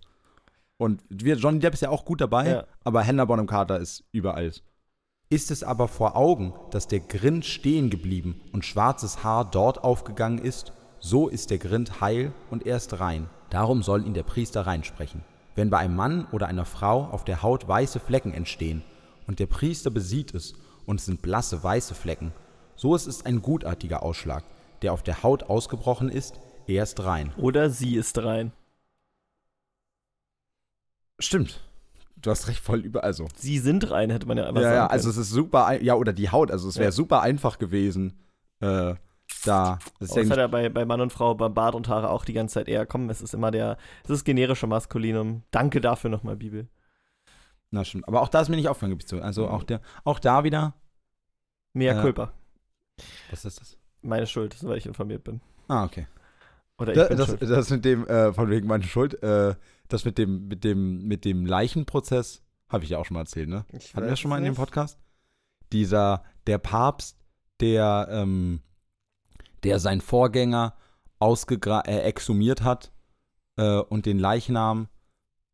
Und wir, Johnny Depp ist ja auch gut dabei, Ja. aber Helena Bonham Carter ist überall. Ist es aber vor Augen, dass der Grind stehen geblieben und schwarzes Haar dort aufgegangen ist, so ist der Grind heil und er ist rein. Darum soll ihn der Priester reinsprechen. Wenn bei einem Mann oder einer Frau auf der Haut weiße Flecken entstehen und der Priester besieht es und es sind blasse weiße Flecken, so ist es ein gutartiger Ausschlag, der auf der Haut ausgebrochen ist, er ist rein. Oder sie ist rein. Stimmt. Du hast recht voll über, also. Sie sind rein, hätte man ja einfach Ja, sagen ja, also es ist super, ja, oder die Haut, also es wäre Ja. super einfach gewesen, äh, da. Das das hat er bei, bei Mann und Frau, bei Bart und Haare auch die ganze Zeit eher. Komm, es ist immer der, es ist generische Maskulinum. Danke dafür nochmal, Bibel. na stimmt. Aber auch da ist mir nicht aufgefallen, gebe ich zu. Also auch, der, auch da wieder. Mea Äh, culpa. Was ist das? Meine Schuld, soweit ich informiert bin. Ah, okay. Oder ich Da, bin das, schuld. das mit dem, äh, von wegen meiner Schuld, äh, das mit dem, mit dem, mit dem Leichenprozess, habe ich ja auch schon mal erzählt, ne? Ich Hatten wir das schon mal in dem. Podcast? Dieser, der Papst, der, ähm, der seinen Vorgänger ausgegra äh, exhumiert hat äh, und den Leichnam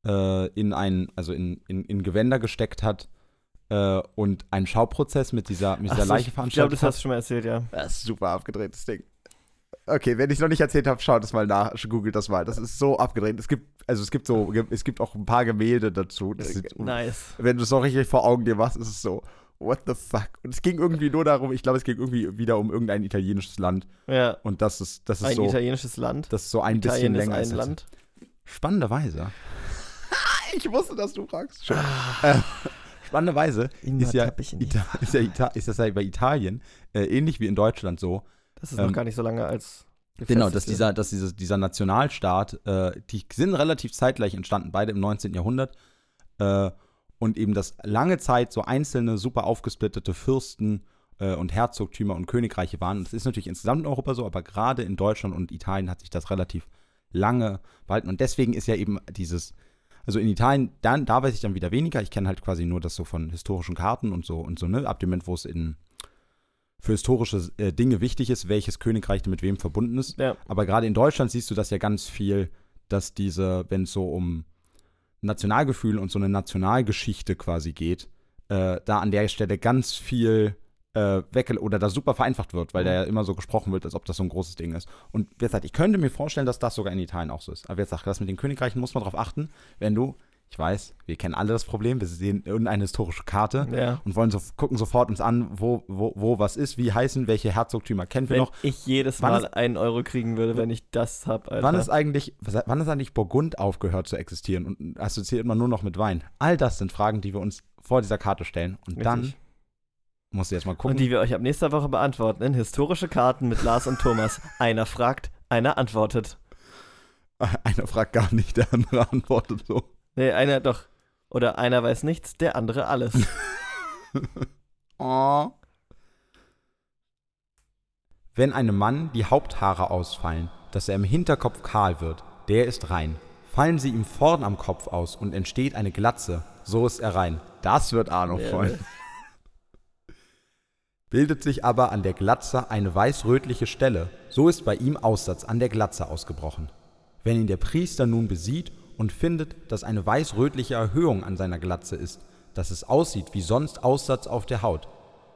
äh, in ein, also in, in, in Gewänder gesteckt hat äh, und einen Schauprozess mit dieser, mit Ach dieser so, Leiche ich glaube, veranstaltet das hast du schon mal erzählt, ja. Das ist super abgedrehtes Ding. Okay, wenn ich es noch nicht erzählt habe, schaut es mal nach, googelt das mal. Das ist so abgedreht. Es gibt, also es gibt so, es gibt auch ein paar Gemälde dazu. Das sieht, Nice. wenn du es so richtig vor Augen dir machst, ist es so, what the fuck? Und es ging irgendwie nur darum, ich glaube, es ging irgendwie wieder um irgendein italienisches Land. Ja. Und das ist, das ist Ein so, italienisches Land. das ist so ein bisschen Italien ist länger. ein als das- Land. Spannenderweise. ich wusste, dass du fragst. Schön. äh, spannenderweise ist ja. Ita ist, ja Ita ist das ja bei Italien äh, ähnlich wie in Deutschland so, Das ist ähm, noch gar nicht so lange als. Genau, dass dieser, dass dieses, dieser Nationalstaat, äh, die sind relativ zeitgleich entstanden, beide im 19. Jahrhundert. Äh, und eben, dass lange Zeit so einzelne, super aufgesplittete Fürsten äh, und Herzogtümer und Königreiche waren. Das ist natürlich insgesamt in Europa so, aber gerade in Deutschland und Italien hat sich das relativ lange behalten. Und deswegen ist ja eben dieses, also in Italien, dann, da weiß ich dann wieder weniger. Ich kenne halt quasi nur das so von historischen Karten und so und so, ne? Ab dem Moment, wo es in für historische äh, Dinge wichtig ist, welches Königreich mit wem verbunden ist. Ja. Aber gerade in Deutschland siehst du das ja ganz viel, dass diese, wenn es so um Nationalgefühl und so eine Nationalgeschichte quasi geht, äh, da an der Stelle ganz viel äh, weg oder da super vereinfacht wird, weil Mhm. da ja immer so gesprochen wird, als ob das so ein großes Ding ist. Und wie gesagt, ich könnte mir vorstellen, dass das sogar in Italien auch so ist. Aber jetzt sagt das mit den Königreichen muss man darauf achten, wenn du, ich weiß, wir kennen alle das Problem, wir sehen irgendeine historische Karte Ja. und wollen so gucken sofort uns an, wo, wo, wo was ist, wie heißen, welche Herzogtümer kennen wir Wenn noch. ich jedes Wann Mal ist- einen Euro kriegen würde, wenn ich das hab, Alter. Wann ist eigentlich, wann ist eigentlich Burgund aufgehört zu existieren und assoziiert man nur noch mit Wein? All das sind Fragen, die wir uns vor dieser Karte stellen. Und dann Richtig. Musst du jetzt mal gucken. Und die wir euch ab nächster Woche beantworten in historische Karten mit Lars und Thomas. Einer fragt, einer antwortet. Einer fragt gar nicht, der andere antwortet so. Nee, einer doch. Oder einer weiß nichts, der andere alles. Oh. Wenn einem Mann die Haupthaare ausfallen, dass er im Hinterkopf kahl wird, der ist rein. Fallen sie ihm vorn am Kopf aus und entsteht eine Glatze, so ist er rein. Das wird Arno Ja, freuen. Bildet sich aber an der Glatze eine weiß-rötliche Stelle, so ist bei ihm Aussatz an der Glatze ausgebrochen. Wenn ihn der Priester nun besieht und findet, dass eine weiß-rötliche Erhöhung an seiner Glatze ist, dass es aussieht wie sonst Aussatz auf der Haut,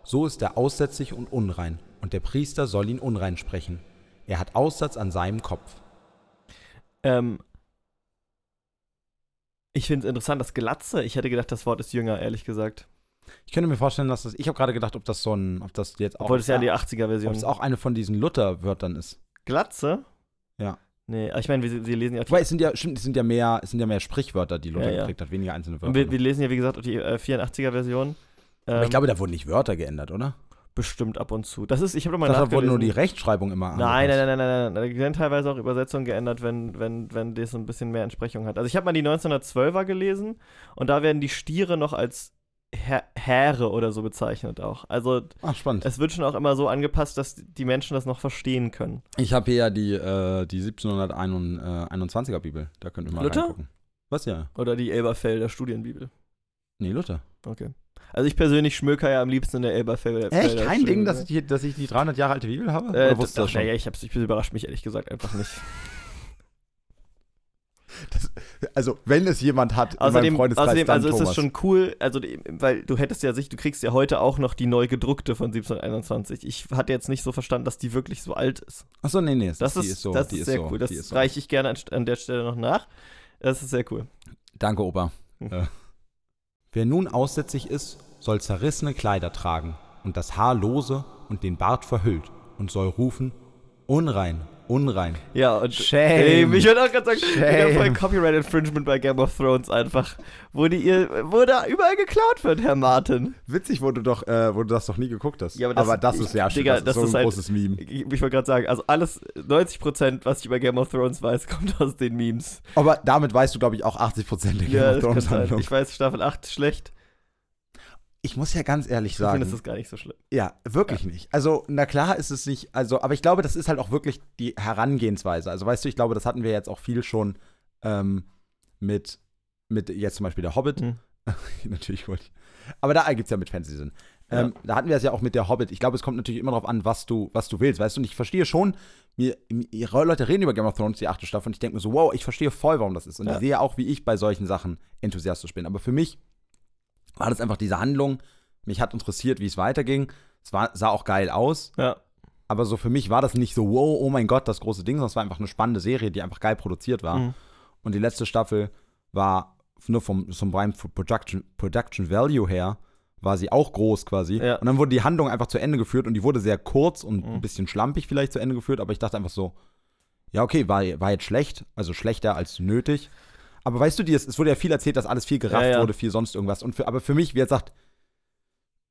so ist er aussätzig und unrein, und der Priester soll ihn unrein sprechen. Er hat Aussatz an seinem Kopf. Ähm, ich finde es interessant, das Glatze. Ich hätte gedacht, das Wort ist jünger, ehrlich gesagt. Ich könnte mir vorstellen, dass das. Ich habe gerade gedacht, ob das so ein. Ob das jetzt auch. Obwohl das ja die ob 80er-Version es auch eine von diesen Luther-Wörtern ist. Glatze? Ja. Nee, aber ich meine, wir, wir lesen ja Wobei, es sind ja, stimmt, es sind ja mehr, es sind ja mehr Sprichwörter, die Luther Ja, ja. geprägt hat, weniger einzelne Wörter. wir, wir lesen ja, wie gesagt, die äh, 84er-Version. Aber Ähm, ich glaube, da wurden nicht Wörter geändert, oder? bestimmt ab und zu. Das ist, ich habe mal da wurde nur die. Rechtschreibung immer Nein, angepasst. nein, nein, nein, nein, nein. Da werden teilweise auch Übersetzungen geändert, wenn, wenn, wenn das so ein bisschen mehr Entsprechung hat. Also ich habe mal die 1912er gelesen und da werden die Stiere noch als Häre oder so bezeichnet auch. Also Ach, spannend. es wird schon auch immer so angepasst, dass die Menschen das noch verstehen können. Ich habe hier ja die, äh, die 1721er Bibel. Da könnt ihr mal Luther? reingucken. Was ja? Oder die Elberfelder Studienbibel. Nee, Luther. Okay. Also ich persönlich schmöker ja am liebsten in der Elberfelder Echt? Kein Ding, dass ich ich, die, dass ich die 300 Jahre alte Bibel habe? Äh, Oder wusstest du das schon? Naja, ich hab's, ich überrascht mich ehrlich gesagt einfach nicht. Also, wenn es jemand hat in Außerdem, Freundeskreis, außerdem also ist es Thomas. schon cool, also weil du hättest ja sich, du kriegst ja heute auch noch die neu gedruckte von 1721. Ich hatte jetzt nicht so verstanden, dass die wirklich so alt ist. Achso, nee, nee, Das die ist, ist so. das ist sehr so, cool. Das so. reiche ich gerne an, an der Stelle noch nach. Das ist sehr cool. Danke, Opa. Hm. Äh. Wer nun aussätzig ist, soll zerrissene Kleider tragen und das Haar lose und den Bart verhüllt und soll rufen, unrein, unrein. Ja, und Shame. Ey, ich wollte auch gerade sagen, haben voll Shame. Copyright Infringement bei Game of Thrones einfach. Wo, die ihr, wo da überall geklaut wird, Herr Martin. Witzig, wo du doch, äh, wo du das doch nie geguckt hast. Ja, aber das- das ich- ist ja schon Digga, das ist das so ein halt- großes Meme. Ich, ich wollte gerade sagen, also alles, 90%, was ich über Game of Thrones weiß, kommt aus den Memes. Aber damit weißt du, glaube ich, auch 80% der Game Ja, of das Thrones. Handlung. Ich weiß, Staffel 8 schlecht. Ich muss ja ganz ehrlich Du findest sagen, es gar nicht so schlimm. ja, wirklich nicht. Also, na klar ist es nicht, also, aber ich glaube, das ist halt auch wirklich die Herangehensweise. Also, weißt du, ich glaube, das hatten wir jetzt auch viel schon ähm, mit, mit jetzt zum Beispiel der Hobbit. Hm. natürlich wollte ich. Aber da gibt es ja mit Fantasy-Sinn. Ähm, Da hatten wir es ja auch mit der Hobbit. Ich glaube, es kommt natürlich immer darauf an, was du, was du willst, weißt du? Und ich verstehe schon, mir, mir, Leute reden über Game of Thrones, die achte Staffel, und ich denke mir so, wow, ich verstehe voll, warum das ist. Und Ja. ich sehe auch, wie ich bei solchen Sachen enthusiastisch bin. Aber für mich war das einfach diese Handlung. Mich hat interessiert, wie es weiterging. Es war, sah auch geil aus. Ja. Aber so für mich war das nicht so, wow, oh mein Gott, das große Ding, sondern es war einfach eine spannende Serie, die einfach geil produziert war. Mhm. Und die letzte Staffel war nur vom, vom rein Production, Production Value her, war sie auch groß quasi. Ja. Und dann wurde die Handlung einfach zu Ende geführt und die wurde sehr kurz und Mhm. ein bisschen schlampig vielleicht zu Ende geführt, aber ich dachte einfach so, ja, okay, war, war jetzt schlecht, also schlechter als nötig. Aber weißt du, die, es, wurde ja viel erzählt, dass alles viel gerafft Ja, ja. wurde, viel sonst irgendwas. Und für, aber für mich, wie gesagt,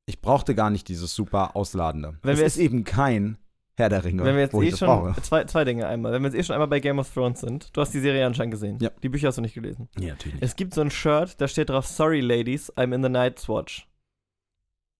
ich brauchte gar nicht dieses super Ausladende. Wenn es wir ist eben kein Herr der Ringe, Wenn wir jetzt eh schon, brauche. zwei, zwei Dinge einmal. Wenn wir jetzt eh schon einmal bei Game of Thrones sind. Du hast die Serie anscheinend gesehen. Ja. Die Bücher hast du nicht gelesen. Ja, natürlich. Es gibt so ein Shirt, da steht drauf, sorry ladies, I'm in the Night's Watch.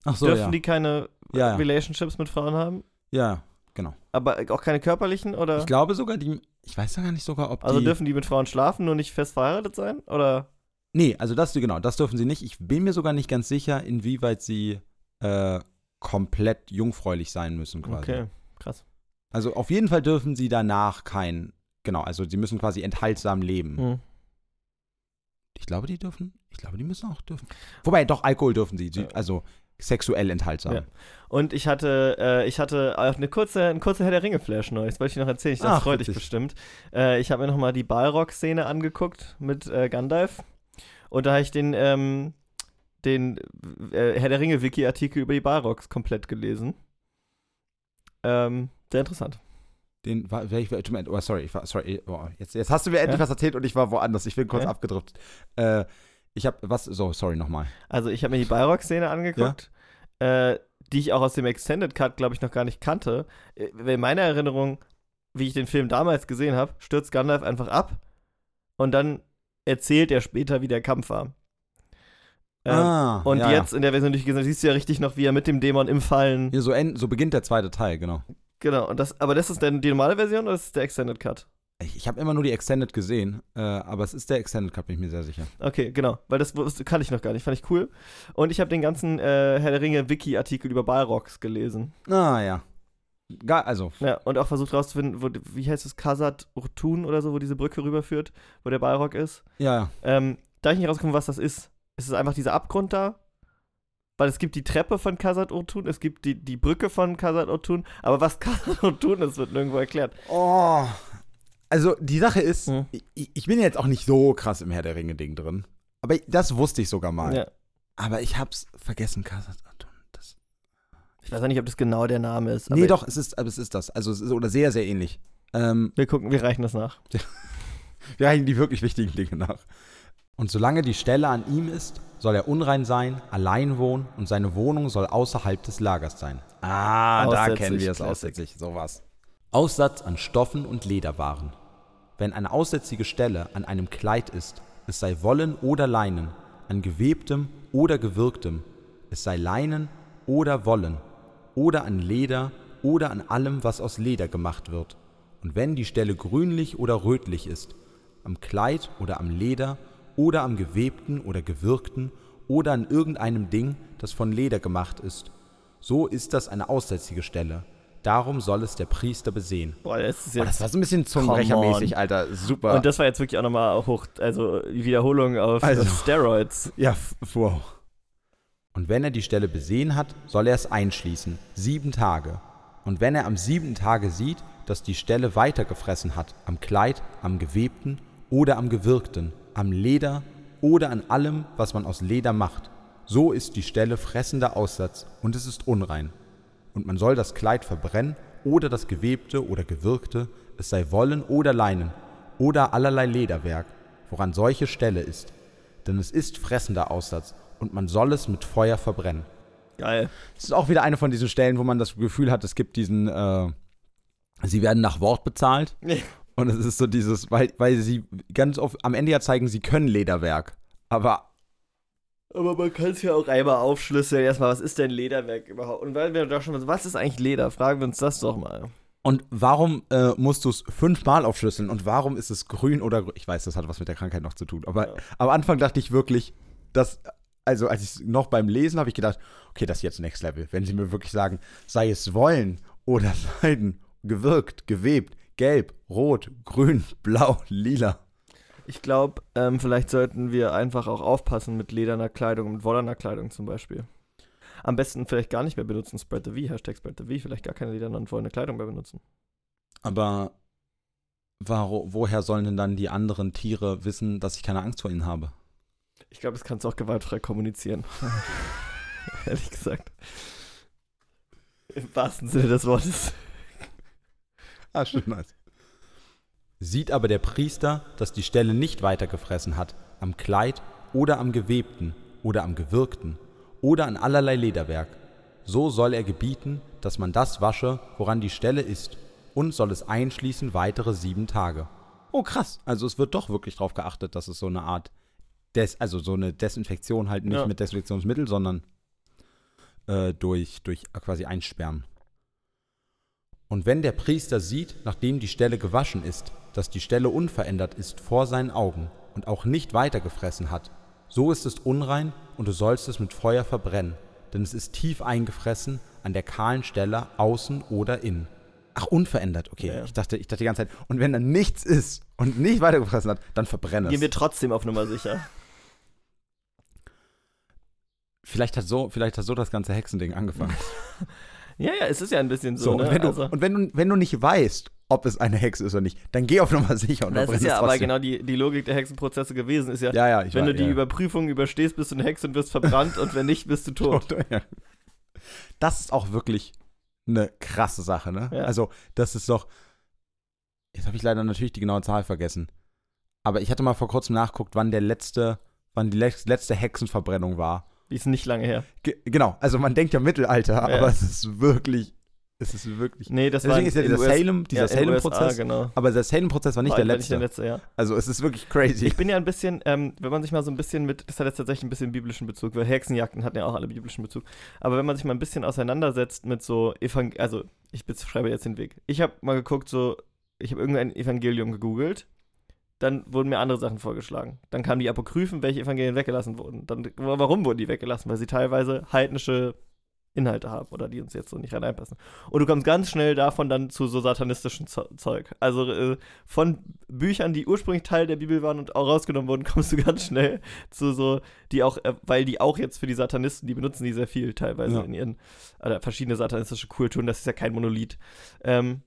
Ach so, Dürfen ja. die keine ja. Relationships mit Frauen haben? ja, genau. Aber auch keine körperlichen? Oder? Ich glaube sogar, die, ich weiß ja gar nicht sogar, ob also die, dürfen die mit Frauen schlafen, nur nicht fest verheiratet sein? Oder? nee, also das, genau, das dürfen sie nicht. Ich bin mir sogar nicht ganz sicher, inwieweit sie äh, komplett jungfräulich sein müssen quasi. Okay, krass. Also auf jeden Fall dürfen sie danach kein, genau, also sie müssen quasi enthaltsam leben. Hm. Ich glaube, die dürfen, ich glaube, die müssen auch dürfen. Wobei, doch, Alkohol dürfen sie, sie also sexuell enthaltsam. Ja. Und ich hatte, äh, ich hatte auch eine kurze, ein kurzer Herr der Ringe-Flash neu. Das wollte ich noch erzählen. Ich, das Ach, freut dich bestimmt. Äh, ich habe mir nochmal die Balrog-Szene angeguckt mit äh, Gandalf. Und da habe ich den, ähm, den äh, Herr der Ringe-Wiki-Artikel über die Balrogs komplett gelesen. Ähm, sehr interessant. Den war, ich, oh, sorry, ich war, sorry, oh, jetzt, jetzt hast du mir endlich Ja? was erzählt und ich war woanders. Ich bin kurz Ja? abgedriftet. Äh, ich habe was, so, sorry nochmal. Also ich habe mir die Balrog-Szene angeguckt. Äh, die ich auch aus dem Extended Cut, glaube ich, noch gar nicht kannte. Äh, In meiner Erinnerung, wie ich den Film damals gesehen habe, stürzt Gandalf einfach ab und dann erzählt er später, wie der Kampf war. Ähm, ah, und ja, jetzt in der Version, die ich gesehen habe, siehst du ja richtig noch, wie er mit dem Dämon im Fallen. Ja. So, end, so beginnt der zweite Teil, genau. Genau, und das, aber das ist dann die normale Version oder ist es der Extended Cut? Ich, ich habe immer nur die Extended gesehen, äh, aber es ist der Extended Cut, bin ich mir sehr sicher. Okay, genau, weil das wusste- kannte ich noch gar nicht, fand ich cool. Und ich habe den ganzen äh, Herr der Ringe Wiki-Artikel über Balrogs gelesen. Ah, ja. Gar, also, Ja, und auch versucht rauszufinden, wo, wie heißt es, Khazad Urtun oder so, wo diese Brücke rüberführt, wo der Balrog ist. ja, ja. Ähm, da ich nicht rausgekommen, was das ist. Ist es einfach dieser Abgrund da? Weil es gibt die Treppe von Khazad Urtun, es gibt die, die Brücke von Khazad Urtun, aber was Khazad Urtun ist, wird nirgendwo erklärt. Oh. Also, die Sache ist, Hm. ich, ich bin jetzt auch nicht so krass im Herr der Ringe-Ding drin. Aber das wusste ich sogar mal. Ja. Aber ich hab's vergessen. Das Ich weiß auch nicht, ob das genau der Name ist. nee, aber doch, es ist, aber es ist das. Also, es ist oder sehr, sehr ähnlich. Ähm, Wir gucken, wir reichen das nach. wir reichen die wirklich wichtigen Dinge nach. Und solange die Stelle an ihm ist, soll er unrein sein, allein wohnen und seine Wohnung soll außerhalb des Lagers sein. Ah, da kennen wir es aussätzlich, sowas. Aussatz an Stoffen und Lederwaren. Wenn eine aussätzige Stelle an einem Kleid ist, es sei Wollen oder Leinen, an gewebtem oder gewirktem, es sei Leinen oder Wollen, oder an Leder oder an allem, was aus Leder gemacht wird. Und wenn die Stelle grünlich oder rötlich ist, am Kleid oder am Leder oder am gewebten oder gewirkten oder an irgendeinem Ding, das von Leder gemacht ist, so ist das eine aussätzige Stelle. Darum soll es der Priester besehen. Boah, das ist Oh, jetzt. das war so ein bisschen zungenbrechermäßig. Alter. Super. und das war jetzt wirklich auch nochmal hoch, also die Wiederholung auf, Also. Steroids. ja, wow. Und wenn er die Stelle besehen hat, soll er es einschließen, sieben Tage. Und wenn er am siebten Tage sieht, dass die Stelle weitergefressen hat, am Kleid, am gewebten oder am gewirkten, am Leder oder an allem, was man aus Leder macht, so ist die Stelle fressender Aussatz und es ist unrein. Und man soll das Kleid verbrennen oder das gewebte oder gewirkte, es sei Wollen oder Leinen oder allerlei Lederwerk, woran solche Stelle ist. Denn es ist fressender Aussatz und man soll es mit Feuer verbrennen. Geil. Es ist auch wieder eine von diesen Stellen, wo man das Gefühl hat, es gibt diesen, äh, sie werden nach Wort bezahlt. Und es ist so dieses, weil, weil sie ganz oft, am Ende ja zeigen, sie können Lederwerk. Aber Aber man kann es ja auch einmal aufschlüsseln. Erstmal, was ist denn Lederwerk überhaupt? Und weil wir da schon, was ist eigentlich Leder? Fragen wir uns das doch mal. Und warum äh, musst du es fünfmal aufschlüsseln? Und warum ist es grün oder grün? Ich weiß, das hat was mit der Krankheit noch zu tun. Aber Ja. am Anfang dachte ich wirklich, dass, also als ich noch beim Lesen habe ich gedacht, okay, das ist jetzt Next Level. Wenn sie mir wirklich sagen, sei es Wollen oder Seiden, gewirkt, gewebt, gelb, rot, grün, blau, lila. Ich glaube, ähm, vielleicht sollten wir einfach auch aufpassen mit lederner Kleidung, mit wollerner Kleidung zum Beispiel. Am besten vielleicht gar nicht mehr benutzen, Spread the V, Hashtag Spread the V, vielleicht gar keine lederne und wollene Kleidung mehr benutzen. Aber waro, woher sollen denn dann die anderen Tiere wissen, dass ich keine Angst vor ihnen habe? Ich glaube, das kannst du auch gewaltfrei kommunizieren. Ehrlich gesagt. Im wahrsten Sinne des Wortes. Ah, schön nice. Sieht aber der Priester, dass die Stelle nicht weitergefressen hat, am Kleid oder am gewebten oder am gewirkten oder an allerlei Lederwerk, so soll er gebieten, dass man das wasche, woran die Stelle ist, und soll es einschließen weitere sieben Tage. Oh krass, also es wird doch wirklich darauf geachtet, dass es so eine Art, Des, also so eine Desinfektion halt nicht Ja. mit Desinfektionsmittel, sondern äh, durch, durch quasi Einsperren. Und wenn der Priester sieht, nachdem die Stelle gewaschen ist, dass die Stelle unverändert ist vor seinen Augen und auch nicht weitergefressen hat, so ist es unrein und du sollst es mit Feuer verbrennen, denn es ist tief eingefressen an der kahlen Stelle außen oder innen. Ach, unverändert, okay. Ja. Ich, dachte, ich dachte die ganze Zeit, und wenn da nichts ist und nicht weitergefressen hat, dann verbrenne Gehen es. wir trotzdem auf Nummer sicher. Vielleicht hat, so, vielleicht hat so das ganze Hexending angefangen. Ja, ja, es ist ja ein bisschen so. So, ne? und, wenn du, also, und wenn, du, wenn du nicht weißt, ob es eine Hexe ist oder nicht, dann geh auf Nummer sicher und das ist ja aber trotzdem. genau die, die Logik der Hexenprozesse gewesen. Ist ja, Ja, ja, ich wenn weiß, du die ja. Überprüfung überstehst, bist du eine Hexe und wirst verbrannt und wenn nicht, bist du tot. Das ist auch wirklich eine krasse Sache, ne? Also, das ist doch. Jetzt habe ich leider natürlich die genaue Zahl vergessen. Aber ich hatte mal vor kurzem nachguckt, wann der letzte, wann die letzte Hexenverbrennung war. Die ist nicht lange her. Ge genau, also man denkt ja Mittelalter, aber es ist wirklich, es ist wirklich. Nee, das Deswegen war ist ja dieser Salem, dieser ja, Salem-Prozess. genau. Aber der Salem-Prozess war nicht War der letzte. der letzte, ja. Also es ist wirklich crazy. Ich bin ja ein bisschen, ähm, wenn man sich mal so ein bisschen mit, das hat jetzt tatsächlich ein bisschen biblischen Bezug, weil Hexenjagden hatten ja auch alle biblischen Bezug. Aber wenn man sich mal ein bisschen auseinandersetzt mit so Evangel also ich beschreibe jetzt den Weg. Ich habe mal geguckt, so, ich habe irgendein Evangelium gegoogelt, dann wurden mir andere Sachen vorgeschlagen. Dann kamen die Apokryphen, welche Evangelien weggelassen wurden. Dann, warum wurden die weggelassen? Weil sie teilweise heidnische Inhalte haben oder die uns jetzt so nicht rein einpassen. Und du kommst ganz schnell davon dann zu so satanistischen Zeug. Also äh, von Büchern, die ursprünglich Teil der Bibel waren und auch rausgenommen wurden, kommst du ganz schnell zu so, die auch, äh, weil die auch jetzt für die Satanisten, die benutzen die sehr viel teilweise Ja. in ihren, oder verschiedene satanistische Kulturen, das ist ja kein Monolith. Ähm,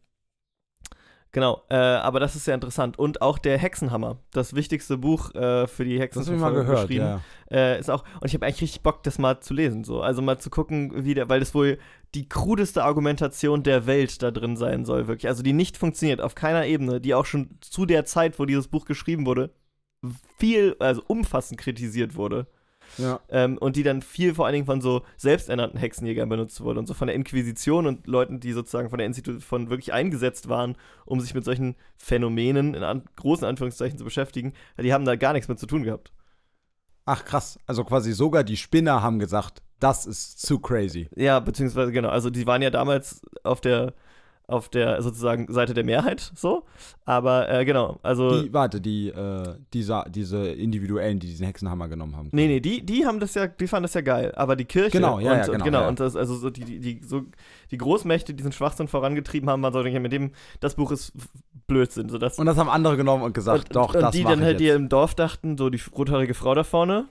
Genau, äh, aber das ist sehr interessant. Und auch der Hexenhammer, das wichtigste Buch äh, für die das habe ich mal Hexenverfolgung gehört, geschrieben ja. äh, ist auch, und ich habe eigentlich richtig Bock, das mal zu lesen, so. Also mal zu gucken, wie der, weil das wohl die krudeste Argumentation der Welt da drin sein soll, wirklich. Also die nicht funktioniert auf keiner Ebene, die auch schon zu der Zeit, wo dieses Buch geschrieben wurde, viel, also umfassend kritisiert wurde. Ja. Ähm, und die dann viel vor allen Dingen von so selbsternannten Hexenjägern benutzt wurde und so von der Inquisition und Leuten, die sozusagen von der Institution wirklich eingesetzt waren, um sich mit solchen Phänomenen in an großen Anführungszeichen zu beschäftigen, die haben da gar nichts mit zu tun gehabt. Ach krass, also quasi sogar die Spinner haben gesagt, das ist zu crazy. Ja, beziehungsweise genau, also die waren ja damals auf der auf der sozusagen Seite der Mehrheit so, aber äh, genau, also Die, warte, die, äh, dieser, diese Individuellen, die diesen Hexenhammer genommen haben. nee, nee, die die haben das ja, die fanden das ja geil, aber die Kirche Genau, ja, und, ja, und genau, genau ja. und das also so die die, so die Großmächte, die diesen Schwachsinn vorangetrieben haben, waren so ja, mit dem das Buch ist Blödsinn, so das Und das haben andere genommen und gesagt, und, doch, und das die dann halt, die im Dorf dachten, so die rothaarige Frau da vorne,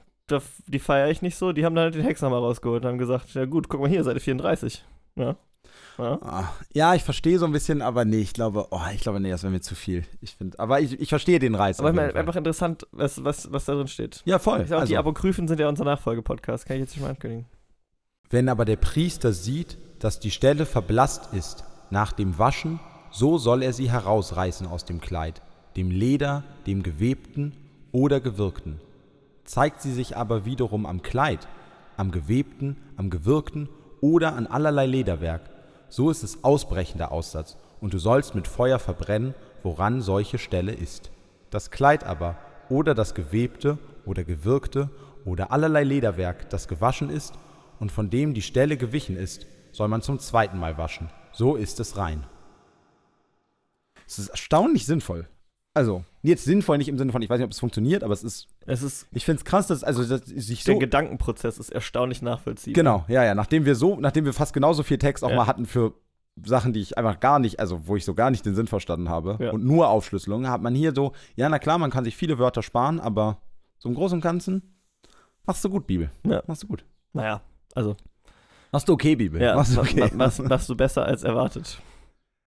die feiere ich nicht so, die haben dann halt den Hexenhammer rausgeholt und haben gesagt, ja gut, guck mal hier, Seite 34. Ja. Ja. Ah, Ja, ich verstehe so ein bisschen, aber nee, ich glaube, oh, ich glaube, nee, das wäre mir zu viel. Ich finde, aber ich, ich verstehe den Reiz. Aber ich meine, einfach interessant, was, was, was da drin steht. ja, voll. Sag Also, die Apokryphen sind ja unser Nachfolgepodcast, kann ich jetzt nicht mal ankündigen. wenn aber der Priester sieht, dass die Stelle verblasst ist nach dem Waschen, so soll er sie herausreißen aus dem Kleid, dem Leder, dem gewebten oder gewirkten. Zeigt sie sich aber wiederum am Kleid, am gewebten, am gewirkten oder an allerlei Lederwerk, so ist es ausbrechender Aussatz, und du sollst mit Feuer verbrennen, woran solche Stelle ist. Das Kleid aber oder das gewebte oder gewirkte oder allerlei Lederwerk, das gewaschen ist und von dem die Stelle gewichen ist, soll man zum zweiten Mal waschen. So ist es rein. Es ist erstaunlich sinnvoll. Also, jetzt sinnvoll nicht im Sinne von, ich weiß nicht, ob es funktioniert, aber es ist, Es ist, ich finde es krass, dass, also, dass sich der so, Gedankenprozess ist erstaunlich nachvollziehbar. Genau, ja, ja. Nachdem wir so, nachdem wir fast genauso viel Text auch Ja. mal hatten für Sachen, die ich einfach gar nicht, also wo ich so gar nicht den Sinn verstanden habe Ja. und nur Aufschlüsselungen, hat man hier so, ja, na klar, man kann sich viele Wörter sparen, aber so im Großen und Ganzen machst du gut, Bibel. Ja. Machst du gut. Naja, also, Machst du okay, Bibel. ja, machst du okay. ma- machst, machst du besser als erwartet.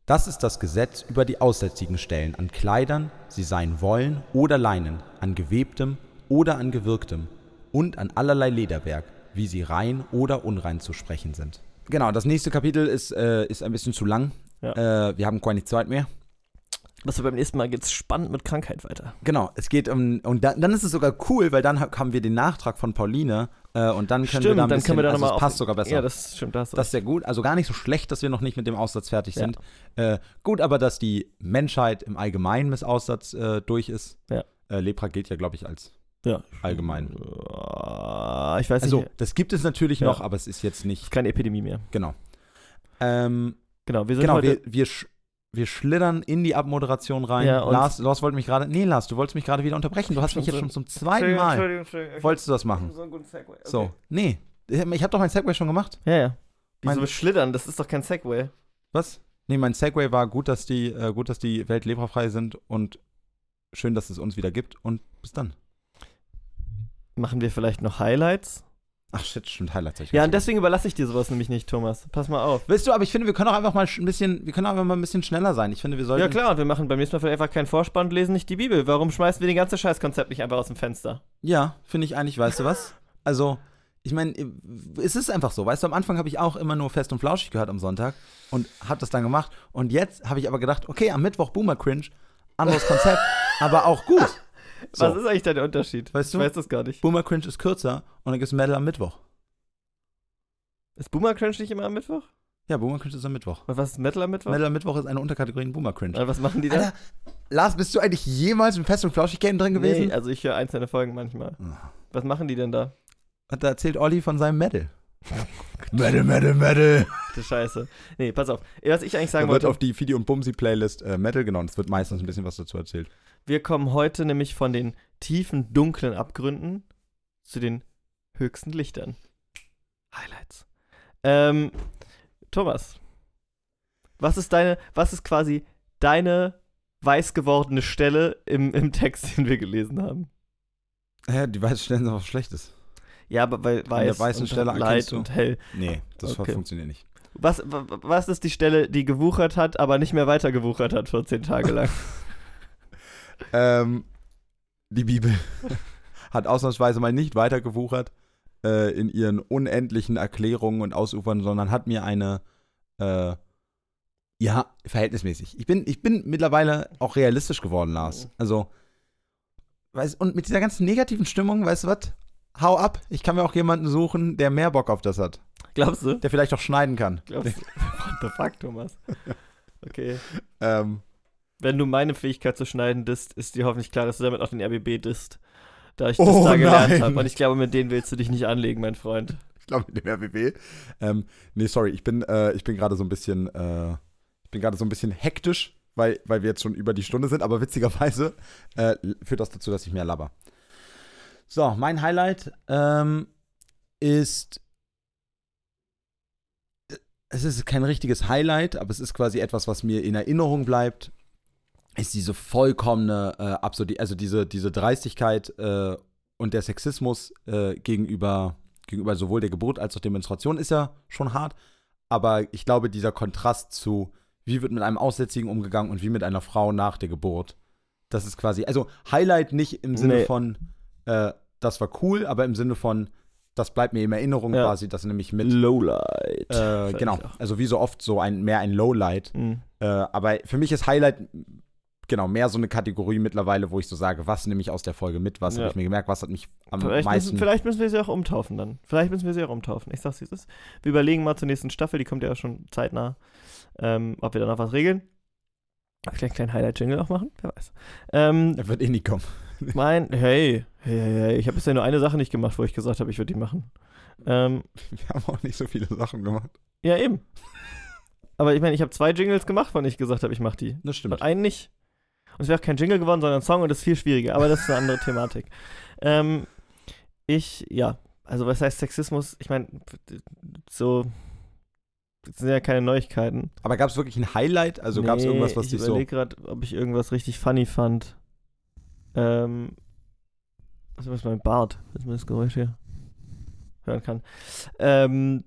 Das ist das Gesetz über die aussätzigen Stellen an Kleidern, sie seien Wollen oder Leinen, an gewebtem oder an gewirktem und an allerlei Lederwerk, wie sie rein oder unrein zu sprechen sind. Genau, das nächste Kapitel ist, äh, ist ein bisschen zu lang. Ja. Äh, wir haben keine Zeit mehr. Was beim nächsten Mal geht's spannend mit Krankheit weiter. Genau, es geht um, und dann, dann ist es sogar cool, weil dann ha- haben wir den Nachtrag von Pauline äh, und dann können wir da ein dann bisschen, können wir da also nochmal es passt sogar besser. Ja, das stimmt, da du Das ist sehr gut. Also gar nicht so schlecht, dass wir noch nicht mit dem Aussatz fertig Ja. sind. Äh, gut, aber dass die Menschheit im Allgemeinen mit Aussatz äh, durch ist. Ja. Äh, Lepra gilt ja, glaube ich, als ja. allgemein. Äh, Ich weiß Also, nicht, das gibt es natürlich Ja. noch, aber es ist jetzt nicht. ist keine Epidemie mehr. Genau. Ähm, Genau, wir sind genau, heute. wir, wir, sch wir schlittern in die Abmoderation rein. Ja, Lars, Lars wollte mich gerade. Nee, Lars, du wolltest mich gerade wieder unterbrechen. Du hast mich jetzt schon zum zweiten Mal. Entschuldigung, Entschuldigung. Wolltest du das machen? So einen guten Segway. Okay. So. Nee. Ich habe doch mein Segway schon gemacht. Ja, ja. Wieso Mein- wir schlittern? Das ist doch kein Segway. Was? Nee, mein Segway war gut, dass die, äh, gut, dass die Welt leberfrei sind und schön, dass es uns wieder gibt und bis dann. Machen wir vielleicht noch Highlights? Ach shit, stimmt, Highlights. ich Ja, und deswegen überlasse ich dir sowas nämlich nicht, Thomas. Pass mal auf. Weißt du, aber ich finde, wir können auch einfach mal ein bisschen, wir können einfach mal ein bisschen schneller sein. Ich finde, wir sollten. Ja klar, und wir machen beim nächsten Mal vielleicht einfach keinen Vorspann und lesen nicht die Bibel. Warum schmeißen wir den ganzen Scheißkonzept nicht einfach aus dem Fenster? Ja, finde ich eigentlich, weißt du was? Also, ich meine, es ist einfach so. Weißt du, am Anfang habe ich auch immer nur fest und flauschig gehört am Sonntag und habe das dann gemacht. Und jetzt habe ich aber gedacht, okay, am Mittwoch Boomer Cringe, anderes Konzept, aber auch gut. So, Was ist eigentlich da der Unterschied? Weißt du? Ich weiß das gar nicht. Boomer Cringe ist kürzer und dann gibt es Metal am Mittwoch. Ist Boomer Cringe nicht immer am Mittwoch? Ja, Boomer Cringe ist am Mittwoch. Und was ist Metal am Mittwoch? Metal am Mittwoch ist eine Unterkategorie in Boomer Cringe. Äh, was machen die da? Alter, Lars, bist du eigentlich jemals im Fest- und Flauschig-Game drin gewesen? Nee, also ich höre einzelne Folgen manchmal. Ah. Was machen die denn da? Und da erzählt Olli von seinem Metal. Metal, Metal, Metal. Du Scheiße. Nee, pass auf. Was ich eigentlich Da sagen wird wollte, auf die Fidi und Bumsi-Playlist äh, Metal genommen. Es wird meistens ein bisschen was dazu erzählt. Wir kommen heute nämlich von den tiefen, dunklen Abgründen zu den höchsten Lichtern. Highlights. Ähm, Thomas, was ist deine, was ist quasi deine weiß gewordene Stelle im, im Text, den wir gelesen haben? Ja, die weißen Stellen sind was Schlechtes. Ja, aber weil der weiß weißen und Stelle Leid und hell. Nee, das Okay. funktioniert nicht. Was, wa- was ist die Stelle, die gewuchert hat, aber nicht mehr weiter gewuchert hat 14 Tage lang? Ähm, die Bibel hat ausnahmsweise mal nicht weiter gewuchert äh, in ihren unendlichen Erklärungen und Ausufern, sondern hat mir eine, äh, ja, verhältnismäßig. Ich bin, ich bin mittlerweile auch realistisch geworden, Lars. Also, weißt, und mit dieser ganzen negativen Stimmung, weißt du was? Hau ab. Ich kann mir auch jemanden suchen, der mehr Bock auf das hat. Glaubst du? Der vielleicht auch schneiden kann. Glaubst du? What the fuck, Thomas? Okay. Ähm, Wenn du meine Fähigkeit zu schneiden disst, ist dir hoffentlich klar, dass du damit auch den RBB disst. Da ich Oh das da gelernt habe. Und ich glaube, mit denen willst du dich nicht anlegen, mein Freund. ich glaube mit dem RBB. Ähm, nee, sorry, ich bin, äh, ich bin gerade so ein bisschen, äh, ich bin gerade so ein bisschen hektisch, weil, weil wir jetzt schon über die Stunde sind, aber witzigerweise äh, führt das dazu, dass ich mehr laber. So, mein Highlight ähm, ist, es ist kein richtiges Highlight, aber es ist quasi etwas, was mir in Erinnerung bleibt, ist diese vollkommene äh, Absurdität, also diese, diese Dreistigkeit äh, und der Sexismus äh, gegenüber, gegenüber sowohl der Geburt als auch der Menstruation ist ja schon hart. Aber ich glaube, dieser Kontrast zu, wie wird mit einem Aussätzigen umgegangen und wie mit einer Frau nach der Geburt, das ist quasi, also Highlight nicht im Sinne Nee. von, äh, das war cool, aber im Sinne von, das bleibt mir in Erinnerung Ja. quasi, das nämlich mit, Lowlight. äh, genau, also wie so oft so ein, mehr ein Lowlight. Mhm. Äh, aber für mich ist Highlight, genau, mehr so eine Kategorie mittlerweile, wo ich so sage, was nehme ich aus der Folge mit, was Ja. habe ich mir gemerkt, was hat mich am Vielleicht meisten. müssen, vielleicht müssen wir sie auch umtaufen dann. Vielleicht müssen wir sie auch umtaufen. Ich sag's, wie es ist. Wir überlegen mal zur nächsten Staffel, die kommt ja schon zeitnah, ähm, ob wir da noch was regeln. Vielleicht einen kleinen Highlight-Jingle auch machen, wer weiß. Ähm, Er wird eh nie kommen. mein, hey, hey, hey, hey, ich habe bisher nur eine Sache nicht gemacht, wo ich gesagt habe, ich würde die machen. Ähm, Wir haben auch nicht so viele Sachen gemacht. ja, eben. Aber ich meine, ich habe zwei Jingles gemacht, denen ich gesagt habe, ich mache die. Das stimmt. Und einen nicht. Und es wäre auch kein Jingle geworden, sondern ein Song und das ist viel schwieriger. Aber das ist eine andere Thematik. Ähm, ich, ja, also was heißt Sexismus? Ich meine, so, das sind ja keine Neuigkeiten. Aber gab es wirklich ein Highlight? Also gab es Nee, irgendwas, was ich dich so. überlege gerade, ob ich irgendwas richtig funny fand. Ähm, was ist mein Bart, dass man das Geräusch hier hören kann. Ähm,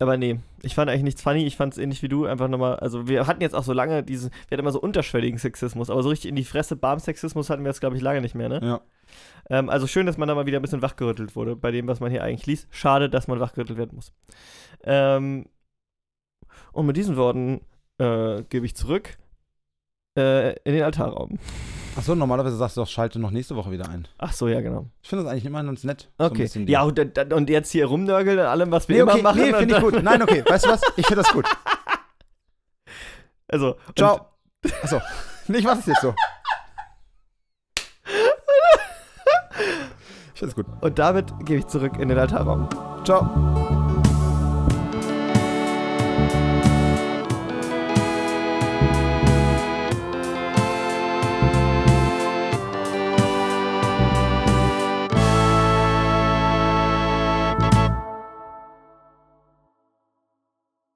aber nee, ich fand eigentlich nichts funny. Ich fand es ähnlich wie du. Einfach nochmal, also wir hatten jetzt auch so lange diesen, wir hatten immer so unterschwelligen Sexismus, aber so richtig in die Fresse Barm-Sexismus hatten wir jetzt, glaube ich, lange nicht mehr, ne? Ja. Ähm, also schön, dass man da mal wieder ein bisschen wachgerüttelt wurde bei dem, was man hier eigentlich liest. Schade, dass man wachgerüttelt werden muss. Ähm, und mit diesen Worten äh, gebe ich zurück äh, in den Altarraum. Achso, normalerweise sagst du doch, schalte noch nächste Woche wieder ein. Ach so, ja, genau. Ich finde das eigentlich immer ganz nett. so Okay. die- ja, und, und jetzt hier rumnörgeln an allem, was wir Nee, immer okay, machen. nee, finde ich gut. Nein, okay. Weißt du was? Ich finde das gut. Also, Ciao. Achso. Nee, ich mach das jetzt so. Ich finde es gut. Und, und damit gebe ich zurück in den Altarraum. Ciao.